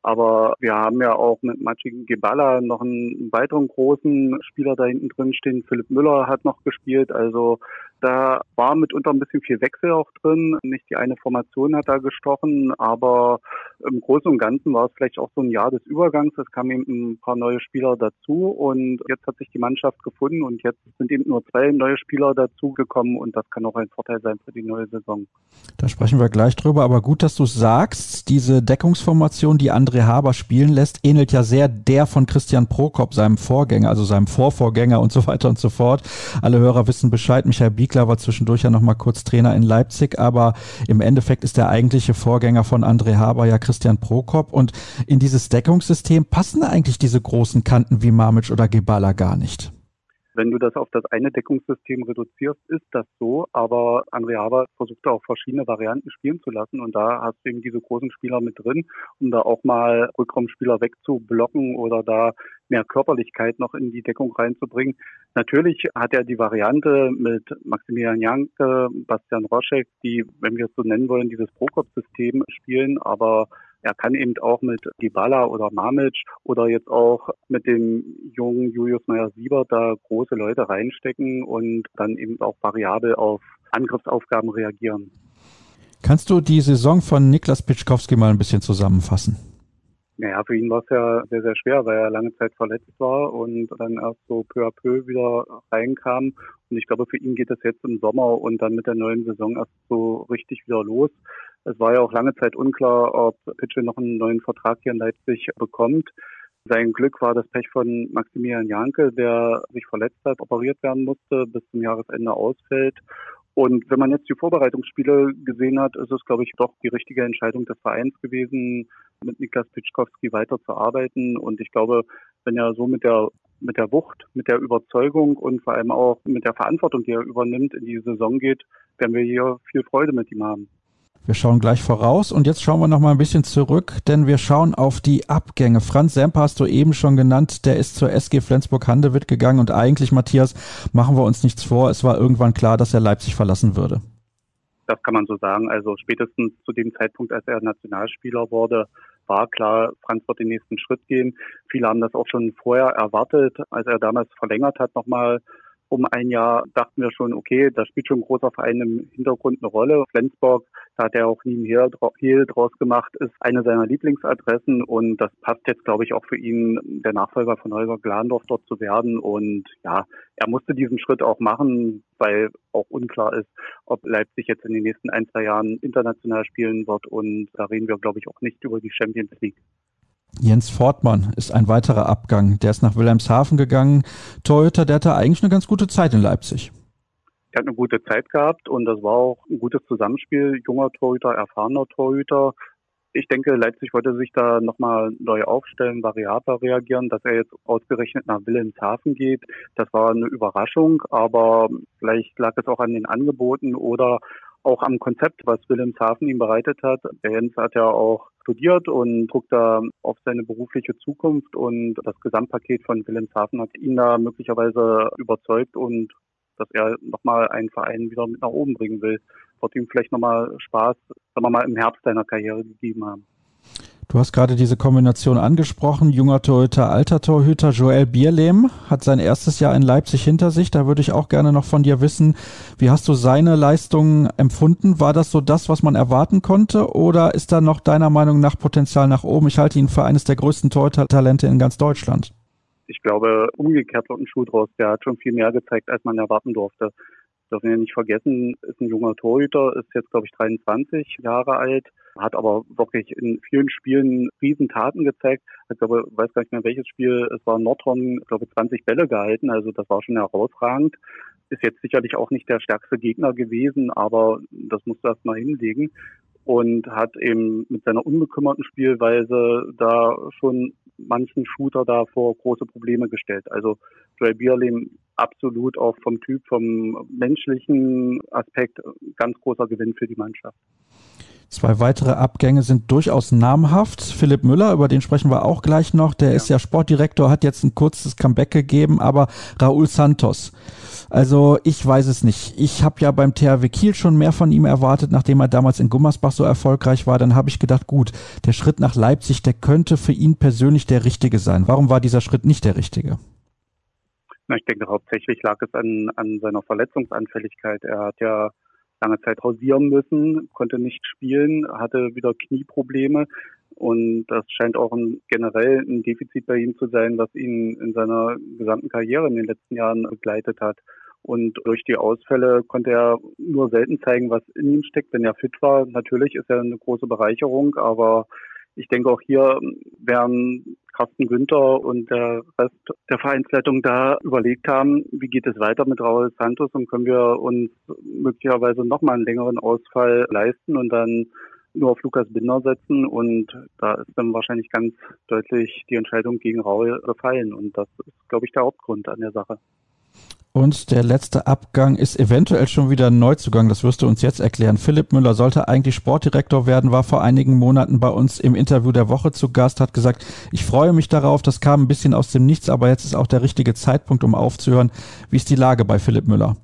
Aber wir haben ja auch mit Maciej Gebala noch einen weiteren großen Spieler da hinten drin stehen. Philipp Müller hat noch gespielt. Also da war mitunter ein bisschen viel Wechsel auch drin. Nicht die eine Formation hat da gestochen, aber im Großen und Ganzen war es vielleicht auch so ein Jahr des Übergangs. Es kamen eben ein paar neue Spieler dazu und jetzt hat sich die Mannschaft gefunden und jetzt sind eben nur zwei neue Spieler dazugekommen und das kann auch ein Vorteil sein für die neue Saison. Da sprechen wir gleich drüber, aber gut, dass du es sagst. Diese Deckungsformation, die André Haber spielen lässt, ähnelt ja sehr der von Christian Prokop, seinem Vorgänger, also seinem Vorvorgänger und so weiter und so fort. Alle Hörer wissen Bescheid. Michael Biel Biegler war zwischendurch ja noch mal kurz Trainer in Leipzig, aber im Endeffekt ist der eigentliche Vorgänger von André Haber ja Christian Prokop und in dieses Deckungssystem passen eigentlich diese großen Kanten wie Mamic oder Gebala gar nicht. Wenn du das auf das eine Deckungssystem reduzierst, ist das so. Aber André Haber versucht auch verschiedene Varianten spielen zu lassen. Und da hast du eben diese großen Spieler mit drin, um da auch mal Rückraumspieler wegzublocken oder da mehr Körperlichkeit noch in die Deckung reinzubringen. Natürlich hat er die Variante mit Maximilian Janke, Bastian Roschek, die, wenn wir es so nennen wollen, dieses Prokop-System spielen. Aber er kann eben auch mit Dybala oder Mamic oder jetzt auch mit dem jungen Julius Meyer-Siebert da große Leute reinstecken und dann eben auch variabel auf Angriffsaufgaben reagieren. Kannst du die Saison von Niklas Pitschkowski mal ein bisschen zusammenfassen? Naja, für ihn war es ja sehr, sehr schwer, weil er lange Zeit verletzt war und dann erst so peu à peu wieder reinkam. Und ich glaube, für ihn geht es jetzt im Sommer und dann mit der neuen Saison erst so richtig wieder los. Es war ja auch lange Zeit unklar, ob Pitchell noch einen neuen Vertrag hier in Leipzig bekommt. Sein Glück war das Pech von Maximilian Janke, der sich verletzt hat, operiert werden musste, bis zum Jahresende ausfällt. Und wenn man jetzt die Vorbereitungsspiele gesehen hat, ist es, glaube ich, doch die richtige Entscheidung des Vereins gewesen, mit Niklas Pitschkowski weiterzuarbeiten. Und ich glaube, wenn er so mit der mit der Wucht, mit der Überzeugung und vor allem auch mit der Verantwortung, die er übernimmt, in die Saison geht, werden wir hier viel Freude mit ihm haben. Wir schauen gleich voraus und jetzt schauen wir noch mal ein bisschen zurück, denn wir schauen auf die Abgänge. Franz Semper hast du eben schon genannt, der ist zur SG Flensburg-Handewitt gegangen und eigentlich, Matthias, machen wir uns nichts vor, es war irgendwann klar, dass er Leipzig verlassen würde. Das kann man so sagen. Also spätestens zu dem Zeitpunkt, als er Nationalspieler wurde, war klar, Franz wird den nächsten Schritt gehen. Viele haben das auch schon vorher erwartet, als er damals verlängert hat nochmal um ein Jahr dachten wir schon, okay, da spielt schon ein großer Verein im Hintergrund eine Rolle. Flensburg, da hat er auch nie ein Hehl draus gemacht, ist eine seiner Lieblingsadressen und das passt jetzt, glaube ich, auch für ihn, der Nachfolger von Holger Glandorf dort zu werden. Und ja, er musste diesen Schritt auch machen, weil auch unklar ist, ob Leipzig jetzt in den nächsten ein, zwei Jahren international spielen wird. Und da reden wir, glaube ich, auch nicht über die Champions League. Jens Fortmann ist ein weiterer Abgang. Der ist nach Wilhelmshaven gegangen. Torhüter, der hatte eigentlich eine ganz gute Zeit in Leipzig. Er hat eine gute Zeit gehabt und das war auch ein gutes Zusammenspiel. Junger Torhüter, erfahrener Torhüter. Ich denke, Leipzig wollte sich da nochmal neu aufstellen, variabler reagieren, dass er jetzt ausgerechnet nach Wilhelmshaven geht. Das war eine Überraschung, aber vielleicht lag es auch an den Angeboten oder auch am Konzept, was Wilhelmshaven ihm bereitet hat. Der Jens hat ja auch studiert und guckt da auf seine berufliche Zukunft und das Gesamtpaket von Wilhelmshaven hat ihn da möglicherweise überzeugt und dass er nochmal einen Verein wieder mit nach oben bringen will. Wird ihm vielleicht nochmal Spaß, sagen wir mal, im Herbst seiner Karriere gegeben haben. Du hast gerade diese Kombination angesprochen, junger Torhüter, alter Torhüter. Joel Bierlehm hat sein erstes Jahr in Leipzig hinter sich. Da würde ich auch gerne noch von dir wissen, wie hast du seine Leistungen empfunden? War das so das, was man erwarten konnte? Oder ist da noch deiner Meinung nach Potenzial nach oben? Ich halte ihn für eines der größten Torhüter-Talente in ganz Deutschland. Ich glaube, umgekehrt wird ein Schuh draus. Der hat schon viel mehr gezeigt, als man erwarten durfte dürfen wir nicht vergessen, ist ein junger Torhüter, ist jetzt, glaube ich, 23 Jahre alt, hat aber wirklich in vielen Spielen Riesentaten gezeigt. Ich glaube, weiß gar nicht mehr welches Spiel, es war Nordhorn, ich glaube, 20 Bälle gehalten, also das war schon herausragend. Ist jetzt sicherlich auch nicht der stärkste Gegner gewesen, aber das musst du erst mal hinlegen und hat eben mit seiner unbekümmerten Spielweise da schon manchen Shooter da vor große Probleme gestellt. Also Joel Bierlehm absolut auch vom Typ, vom menschlichen Aspekt ganz großer Gewinn für die Mannschaft. Zwei weitere Abgänge sind durchaus namhaft. Philipp Müller, über den sprechen wir auch gleich noch. Der ja. ist ja Sportdirektor, hat jetzt ein kurzes Comeback gegeben, aber Raúl Santos. Also ich weiß es nicht. Ich habe ja beim THW Kiel schon mehr von ihm erwartet, nachdem er damals in Gummersbach so erfolgreich war. Dann habe ich gedacht, gut, der Schritt nach Leipzig, der könnte für ihn persönlich der richtige sein. Warum war dieser Schritt nicht der richtige? Na, ich denke, hauptsächlich lag es an, an seiner Verletzungsanfälligkeit. Er hat ja lange Zeit pausieren müssen, konnte nicht spielen, hatte wieder Knieprobleme. Und das scheint auch ein, generell ein Defizit bei ihm zu sein, was ihn in seiner gesamten Karriere in den letzten Jahren begleitet hat. Und durch die Ausfälle konnte er nur selten zeigen, was in ihm steckt. Wenn er fit war, natürlich ist er eine große Bereicherung, aber ich denke auch hier werden Carsten Günther und der Rest der Vereinsleitung da überlegt haben, wie geht es weiter mit Raul Santos und können wir uns möglicherweise nochmal einen längeren Ausfall leisten und dann nur auf Lukas Binder setzen und da ist dann wahrscheinlich ganz deutlich die Entscheidung gegen Raul gefallen und das ist, glaube ich, der Hauptgrund an der Sache. Und der letzte Abgang ist eventuell schon wieder ein Neuzugang. Das wirst du uns jetzt erklären. Philipp Müller sollte eigentlich Sportdirektor werden, war vor einigen Monaten bei uns im Interview der Woche zu Gast, hat gesagt, ich freue mich darauf. Das kam ein bisschen aus dem Nichts, aber jetzt ist auch der richtige Zeitpunkt, um aufzuhören. Wie ist die Lage bei Philipp Müller?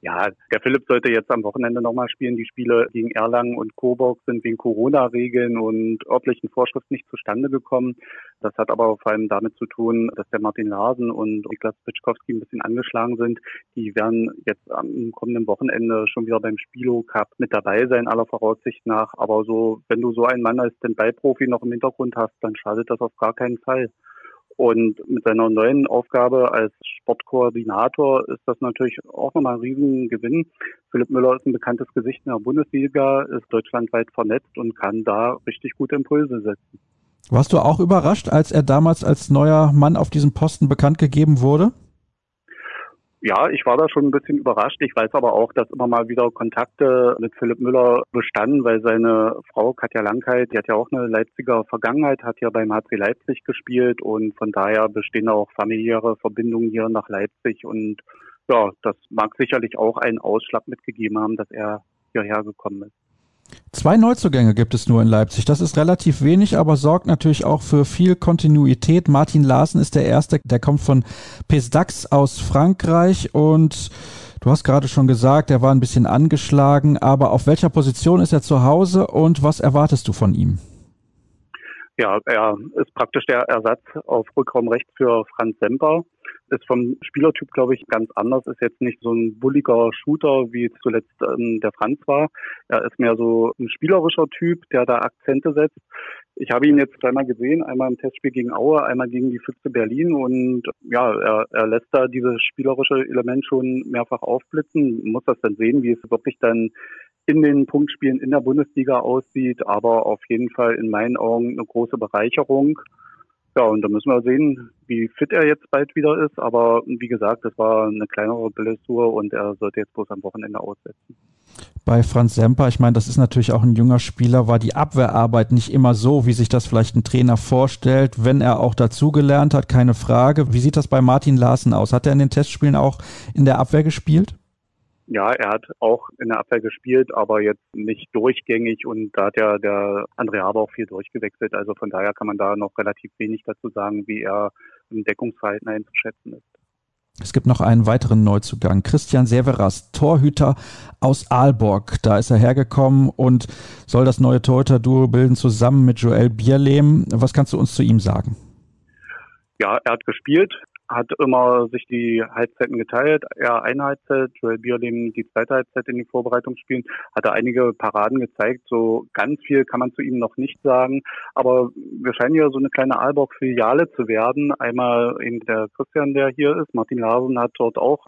Ja, der Philipp sollte jetzt am Wochenende nochmal spielen. Die Spiele gegen Erlangen und Coburg sind wegen Corona-Regeln und örtlichen Vorschriften nicht zustande gekommen. Das hat aber vor allem damit zu tun, dass der Martin Larsen und Niklas Pitschkowski ein bisschen angeschlagen sind. Die werden jetzt am kommenden Wochenende schon wieder beim Spilo Cup mit dabei sein, aller Voraussicht nach. Aber so, wenn du so einen Mann als den Ballprofi noch im Hintergrund hast, dann schadet das auf gar keinen Fall. Und mit seiner neuen Aufgabe als Sportkoordinator ist das natürlich auch nochmal ein Riesengewinn. Philipp Müller ist ein bekanntes Gesicht in der Bundesliga, ist deutschlandweit vernetzt und kann da richtig gute Impulse setzen. Warst du auch überrascht, als er damals als neuer Mann auf diesem Posten bekannt gegeben wurde? Ja, ich war da schon ein bisschen überrascht. Ich weiß aber auch, dass immer mal wieder Kontakte mit Philipp Müller bestanden, weil seine Frau Katja Langheit, die hat ja auch eine Leipziger Vergangenheit, hat ja beim HC Leipzig gespielt und von daher bestehen auch familiäre Verbindungen hier nach Leipzig und ja, das mag sicherlich auch einen Ausschlag mitgegeben haben, dass er hierher gekommen ist. Zwei Neuzugänge gibt es nur in Leipzig. Das ist relativ wenig, aber sorgt natürlich auch für viel Kontinuität. Martin Larsen ist der Erste, der kommt von Pesdax aus Frankreich und du hast gerade schon gesagt, er war ein bisschen angeschlagen, aber auf welcher Position ist er zu Hause und was erwartest du von ihm? Ja, er ist praktisch der Ersatz auf Rückraum rechts für Franz Semper ist vom Spielertyp, glaube ich, ganz anders. Ist jetzt nicht so ein bulliger Shooter, wie zuletzt ähm, der Franz war. Er ist mehr so ein spielerischer Typ, der da Akzente setzt. Ich habe ihn jetzt zweimal gesehen, einmal im Testspiel gegen Aue, einmal gegen die Füchse Berlin und ja, er, er lässt da dieses spielerische Element schon mehrfach aufblitzen. Muss das dann sehen, wie es wirklich dann in den Punktspielen in der Bundesliga aussieht, aber auf jeden Fall in meinen Augen eine große Bereicherung. Ja, und da müssen wir sehen, wie fit er jetzt bald wieder ist. Aber wie gesagt, das war eine kleinere Blessur und er sollte jetzt bloß am Wochenende aussetzen. Bei Franz Semper, ich meine, das ist natürlich auch ein junger Spieler, war die Abwehrarbeit nicht immer so, wie sich das vielleicht ein Trainer vorstellt, wenn er auch dazugelernt hat, keine Frage. Wie sieht das bei Martin Larsen aus? Hat er in den Testspielen auch in der Abwehr gespielt? Ja, er hat auch in der Abwehr gespielt, aber jetzt nicht durchgängig und da hat ja der André Haber auch viel durchgewechselt. Also von daher kann man da noch relativ wenig dazu sagen, wie er im Deckungsverhalten einzuschätzen ist. Es gibt noch einen weiteren Neuzugang. Christian Severas, Torhüter aus Aalborg. Da ist er hergekommen und soll das neue Torhüter-Duo bilden zusammen mit Joel Bierlehm. Was kannst du uns zu ihm sagen? Ja, er hat gespielt, hat immer sich die Halbzeiten geteilt. Er eine Halbzeit, Joel Bierlehm die zweite Halbzeit in den Vorbereitungsspielen, hat er einige Paraden gezeigt. So ganz viel kann man zu ihm noch nicht sagen. Aber wir scheinen ja so eine kleine Aalborg-Filiale zu werden. Einmal eben der Christian, der hier ist. Martin Larsen hat dort auch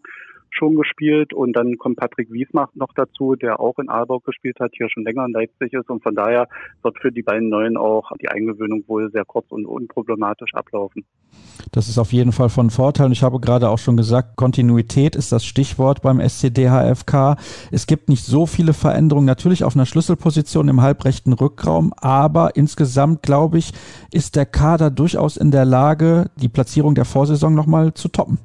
schon gespielt und dann kommt Patrick Wiesmacht noch dazu, der auch in Aalborg gespielt hat, hier schon länger in Leipzig ist und von daher wird für die beiden Neuen auch die Eingewöhnung wohl sehr kurz und unproblematisch ablaufen. Das ist auf jeden Fall von Vorteil und ich habe gerade auch schon gesagt, Kontinuität ist das Stichwort beim SCDHFK. Es gibt nicht so viele Veränderungen, natürlich auf einer Schlüsselposition im halbrechten Rückraum, aber insgesamt glaube ich, ist der Kader durchaus in der Lage, die Platzierung der Vorsaison nochmal zu toppen.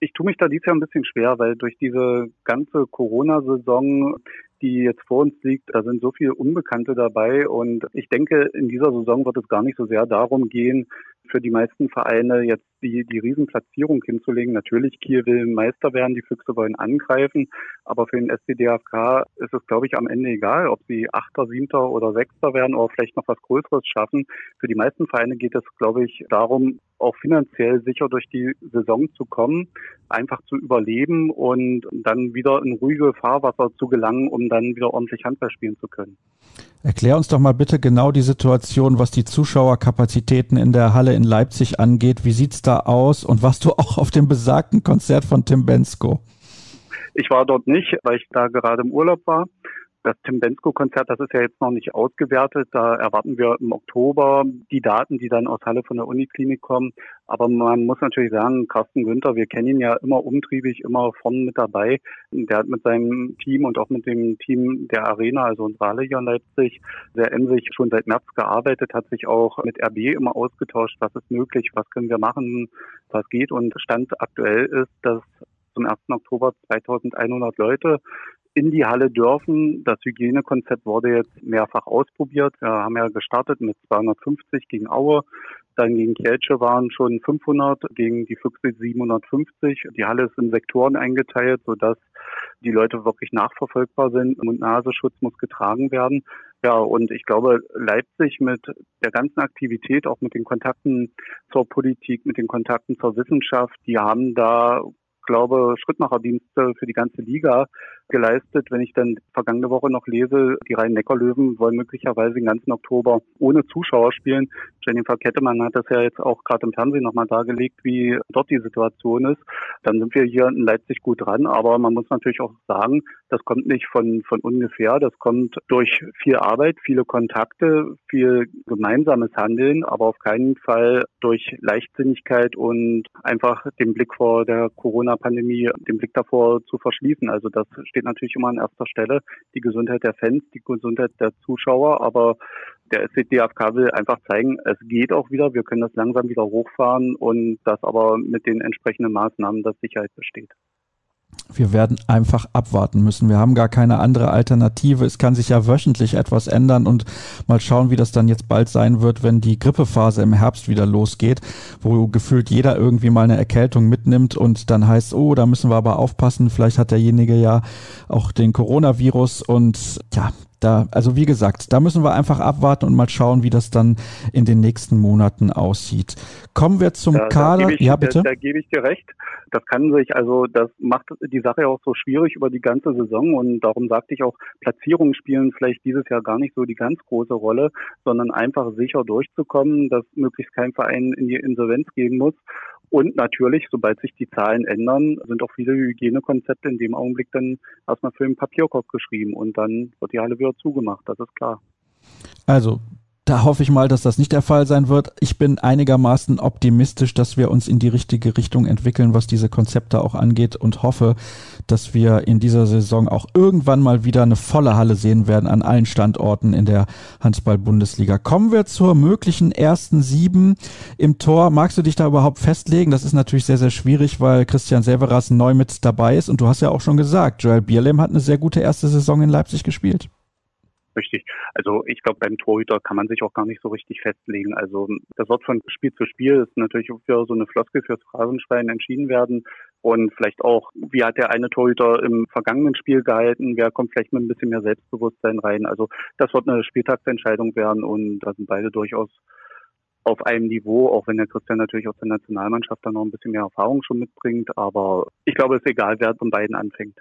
Ich tue mich da dieses Jahr ein bisschen schwer, weil durch diese ganze Corona-Saison die jetzt vor uns liegt, da sind so viele Unbekannte dabei. Und ich denke, in dieser Saison wird es gar nicht so sehr darum gehen, für die meisten Vereine jetzt die, die Riesenplatzierung hinzulegen. Natürlich, Kiel will Meister werden, die Füchse wollen angreifen, aber für den SCDFK ist es, glaube ich, am Ende egal, ob sie Achter, Siebter oder Sechster werden oder vielleicht noch was Größeres schaffen. Für die meisten Vereine geht es, glaube ich, darum, auch finanziell sicher durch die Saison zu kommen, einfach zu überleben und dann wieder in ruhige Fahrwasser zu gelangen, um dann wieder ordentlich Handball spielen zu können. Erklär uns doch mal bitte genau die Situation, was die Zuschauerkapazitäten in der Halle in Leipzig angeht. Wie sieht's da aus und warst du auch auf dem besagten Konzert von Tim Bensko? Ich war dort nicht, weil ich da gerade im Urlaub war. Das Tim Bensko-Konzert, das ist ja jetzt noch nicht ausgewertet. Da erwarten wir im Oktober die Daten, die dann aus Halle von der Uniklinik kommen. Aber man muss natürlich sagen, Carsten Günther, wir kennen ihn ja immer umtriebig, immer vorne mit dabei. Der hat mit seinem Team und auch mit dem Team der Arena, also unserer Halle hier in Leipzig, sehr emsig schon seit März gearbeitet, hat sich auch mit RB immer ausgetauscht, was ist möglich, was können wir machen, was geht. Und Stand aktuell ist, dass zum 1. Oktober 2100 Leute in die Halle dürfen. Das Hygienekonzept wurde jetzt mehrfach ausprobiert. Wir haben ja gestartet mit 250 gegen Aue. Dann gegen Kielce waren schon 500, gegen die Füchse 750. Die Halle ist in Sektoren eingeteilt, sodass die Leute wirklich nachverfolgbar sind. Mund-Nasenschutz muss getragen werden. Ja, und ich glaube, Leipzig mit der ganzen Aktivität, auch mit den Kontakten zur Politik, mit den Kontakten zur Wissenschaft, die haben da glaube, Schrittmacherdienste für die ganze Liga geleistet. Wenn ich dann vergangene Woche noch lese, die Rhein-Neckar-Löwen wollen möglicherweise den ganzen Oktober ohne Zuschauer spielen. Jennifer Kettemann hat das ja jetzt auch gerade im Fernsehen nochmal dargelegt, wie dort die Situation ist. Dann sind wir hier in Leipzig gut dran. Aber man muss natürlich auch sagen, das kommt nicht von, von ungefähr. Das kommt durch viel Arbeit, viele Kontakte, viel gemeinsames Handeln, aber auf keinen Fall durch Leichtsinnigkeit und einfach den Blick vor der Corona-Pandemie, den Blick davor zu verschließen. Also das steht natürlich immer an erster Stelle. Die Gesundheit der Fans, die Gesundheit der Zuschauer, aber der SCDFK will einfach zeigen, es geht auch wieder, wir können das langsam wieder hochfahren und das aber mit den entsprechenden Maßnahmen, dass Sicherheit besteht. Wir werden einfach abwarten müssen. Wir haben gar keine andere Alternative. Es kann sich ja wöchentlich etwas ändern und mal schauen, wie das dann jetzt bald sein wird, wenn die Grippephase im Herbst wieder losgeht, wo gefühlt jeder irgendwie mal eine Erkältung mitnimmt und dann heißt, oh, da müssen wir aber aufpassen. Vielleicht hat derjenige ja auch den Coronavirus und ja, da, also wie gesagt, da müssen wir einfach abwarten und mal schauen, wie das dann in den nächsten Monaten aussieht. Kommen wir zum da, Kader. Da ich, ja, bitte. Da, da gebe ich dir recht. Das kann sich, also das macht die Sache auch so schwierig über die ganze Saison und darum sagte ich auch, Platzierungen spielen vielleicht dieses Jahr gar nicht so die ganz große Rolle, sondern einfach sicher durchzukommen, dass möglichst kein Verein in die Insolvenz gehen muss und natürlich, sobald sich die Zahlen ändern, sind auch viele Hygienekonzepte in dem Augenblick dann erstmal für den Papierkorb geschrieben und dann wird die Halle wieder zugemacht, das ist klar. Also da hoffe ich mal, dass das nicht der Fall sein wird. Ich bin einigermaßen optimistisch, dass wir uns in die richtige Richtung entwickeln, was diese Konzepte auch angeht und hoffe, dass wir in dieser Saison auch irgendwann mal wieder eine volle Halle sehen werden an allen Standorten in der Handball-Bundesliga. Kommen wir zur möglichen ersten sieben im Tor. Magst du dich da überhaupt festlegen? Das ist natürlich sehr, sehr schwierig, weil Christian Severas neu mit dabei ist und du hast ja auch schon gesagt, Joel Bierlehm hat eine sehr gute erste Saison in Leipzig gespielt richtig. Also ich glaube, beim Torhüter kann man sich auch gar nicht so richtig festlegen. Also das wird von Spiel zu Spiel ist natürlich für so eine Floskel fürs Phrasenschwein entschieden werden. Und vielleicht auch, wie hat der eine Torhüter im vergangenen Spiel gehalten? Wer kommt vielleicht mit ein bisschen mehr Selbstbewusstsein rein? Also das wird eine Spieltagsentscheidung werden und da sind beide durchaus auf einem Niveau, auch wenn der Christian natürlich aus der Nationalmannschaft dann noch ein bisschen mehr Erfahrung schon mitbringt. Aber ich glaube, es ist egal, wer von beiden anfängt.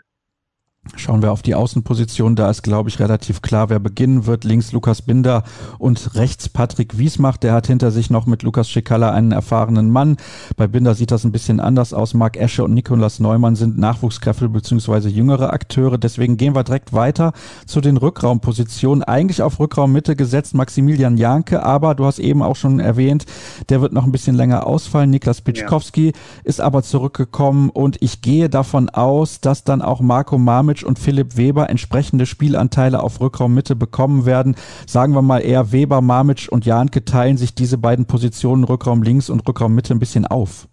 Schauen wir auf die Außenposition. Da ist, glaube ich, relativ klar, wer beginnen wird. Links Lukas Binder und rechts Patrick Wiesmacht. Der hat hinter sich noch mit Lukas Schikala einen erfahrenen Mann. Bei Binder sieht das ein bisschen anders aus. Marc Esche und Nikolas Neumann sind Nachwuchskräfte bzw. jüngere Akteure. Deswegen gehen wir direkt weiter zu den Rückraumpositionen. Eigentlich auf Rückraummitte gesetzt Maximilian Janke, aber du hast eben auch schon erwähnt, der wird noch ein bisschen länger ausfallen. Niklas Pitschkowski ja. ist aber zurückgekommen und ich gehe davon aus, dass dann auch Marco Marmic Djordjevic und Philipp Weber entsprechende Spielanteile auf Rückraummitte bekommen werden. Sagen wir mal eher Weber, Mamic und Janke teilen sich diese beiden Positionen Rückraum links und Rückraum Mitte ein bisschen auf.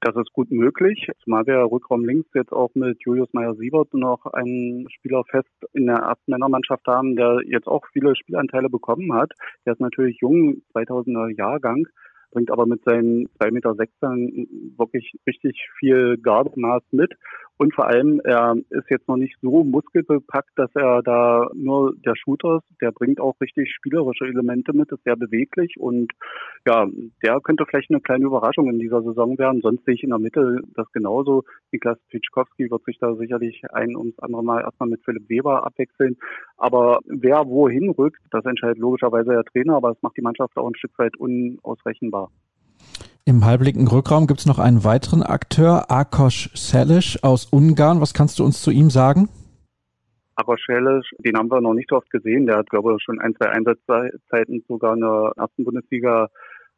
Das ist gut möglich, zumal wir Rückraum links jetzt auch mit Julius Meyer-Siebert noch einen Spieler fest in der ersten Männermannschaft haben, der jetzt auch viele Spielanteile bekommen hat. Der ist natürlich jung, 2000er Jahrgang, bringt aber mit seinen 2,6 Meter wirklich richtig viel Gardemaß mit und vor allem, er ist jetzt noch nicht so muskelbepackt, dass er da nur der Shooter ist. Der bringt auch richtig spielerische Elemente mit, ist sehr beweglich und ja, der könnte vielleicht eine kleine Überraschung in dieser Saison werden. Sonst sehe ich in der Mitte das genauso. Niklas Pitschkowski wird sich da sicherlich ein ums andere Mal erstmal mit Philipp Weber abwechseln. Aber wer wohin rückt, das entscheidet logischerweise der Trainer, aber es macht die Mannschaft auch ein Stück weit unausrechenbar. Im halblinken Rückraum gibt es noch einen weiteren Akteur, Akos Selic aus Ungarn. Was kannst du uns zu ihm sagen? Akos Selic, den haben wir noch nicht oft gesehen. Der hat, glaube ich, schon ein, zwei Einsatzzeiten sogar in der ersten Bundesliga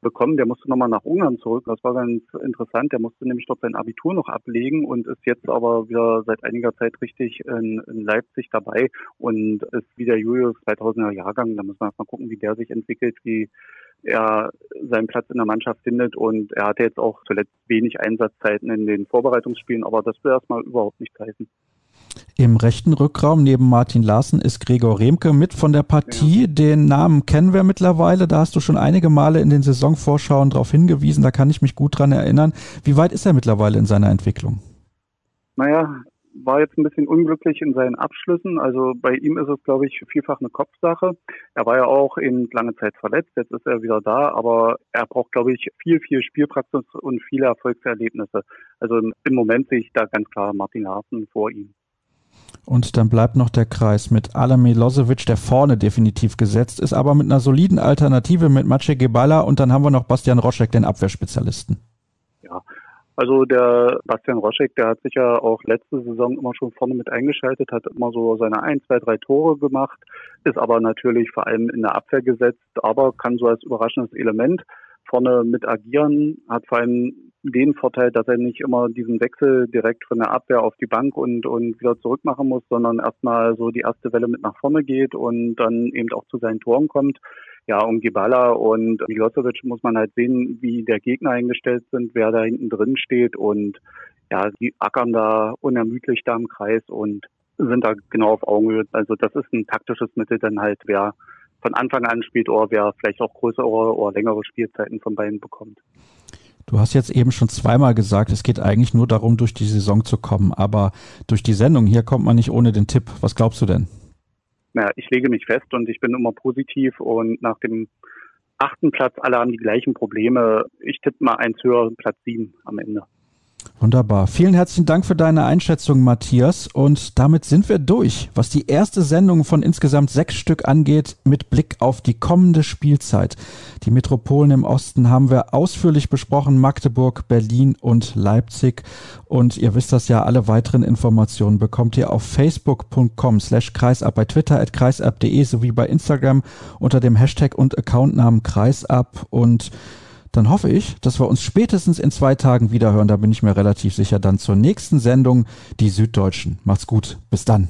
bekommen. Der musste nochmal nach Ungarn zurück. Das war ganz interessant. Der musste nämlich dort sein Abitur noch ablegen und ist jetzt aber wieder seit einiger Zeit richtig in, in Leipzig dabei und ist wieder Julius 2000er Jahrgang. Da müssen wir erstmal gucken, wie der sich entwickelt, wie er seinen Platz in der Mannschaft findet und er hatte jetzt auch zuletzt wenig Einsatzzeiten in den Vorbereitungsspielen, aber das will erstmal überhaupt nicht heißen. Im rechten Rückraum neben Martin Larsen ist Gregor Remke mit von der Partie. Ja. Den Namen kennen wir mittlerweile. Da hast du schon einige Male in den Saisonvorschauen darauf hingewiesen. Da kann ich mich gut dran erinnern. Wie weit ist er mittlerweile in seiner Entwicklung? Naja, war jetzt ein bisschen unglücklich in seinen Abschlüssen. Also bei ihm ist es, glaube ich, vielfach eine Kopfsache. Er war ja auch in lange Zeit verletzt, jetzt ist er wieder da, aber er braucht, glaube ich, viel, viel Spielpraxis und viele Erfolgserlebnisse. Also im Moment sehe ich da ganz klar Martin Larsen vor ihm. Und dann bleibt noch der Kreis mit Ala Milosevic, der vorne definitiv gesetzt ist, aber mit einer soliden Alternative mit Maciej Gebala und dann haben wir noch Bastian Roschek, den Abwehrspezialisten. Ja, also der Bastian Roschek, der hat sich ja auch letzte Saison immer schon vorne mit eingeschaltet, hat immer so seine ein, zwei, drei Tore gemacht, ist aber natürlich vor allem in der Abwehr gesetzt, aber kann so als überraschendes Element vorne mit agieren, hat vor allem den Vorteil, dass er nicht immer diesen Wechsel direkt von der Abwehr auf die Bank und, und wieder zurück machen muss, sondern erstmal so die erste Welle mit nach vorne geht und dann eben auch zu seinen Toren kommt. Ja, um Gibala und Milosevic muss man halt sehen, wie der Gegner eingestellt sind, wer da hinten drin steht und ja, die ackern da unermüdlich da im Kreis und sind da genau auf Augenhöhe. Also das ist ein taktisches Mittel dann halt, wer von Anfang an spielt oder wer vielleicht auch größere oder längere Spielzeiten von beiden bekommt. Du hast jetzt eben schon zweimal gesagt, es geht eigentlich nur darum, durch die Saison zu kommen, aber durch die Sendung hier kommt man nicht ohne den Tipp. Was glaubst du denn? naja, ich lege mich fest und ich bin immer positiv und nach dem achten Platz, alle haben die gleichen Probleme. Ich tippe mal eins höher, Platz sieben am Ende. Wunderbar. Vielen herzlichen Dank für deine Einschätzung, Matthias. Und damit sind wir durch, was die erste Sendung von insgesamt sechs Stück angeht, mit Blick auf die kommende Spielzeit. Die Metropolen im Osten haben wir ausführlich besprochen, Magdeburg, Berlin und Leipzig. Und ihr wisst das ja, alle weiteren Informationen bekommt ihr auf facebook.com slash kreisab, bei Twitter at kreisab.de sowie bei Instagram unter dem Hashtag und Accountnamen kreisab und dann hoffe ich, dass wir uns spätestens in zwei Tagen wiederhören. Da bin ich mir relativ sicher. Dann zur nächsten Sendung, die Süddeutschen. Macht's gut. Bis dann.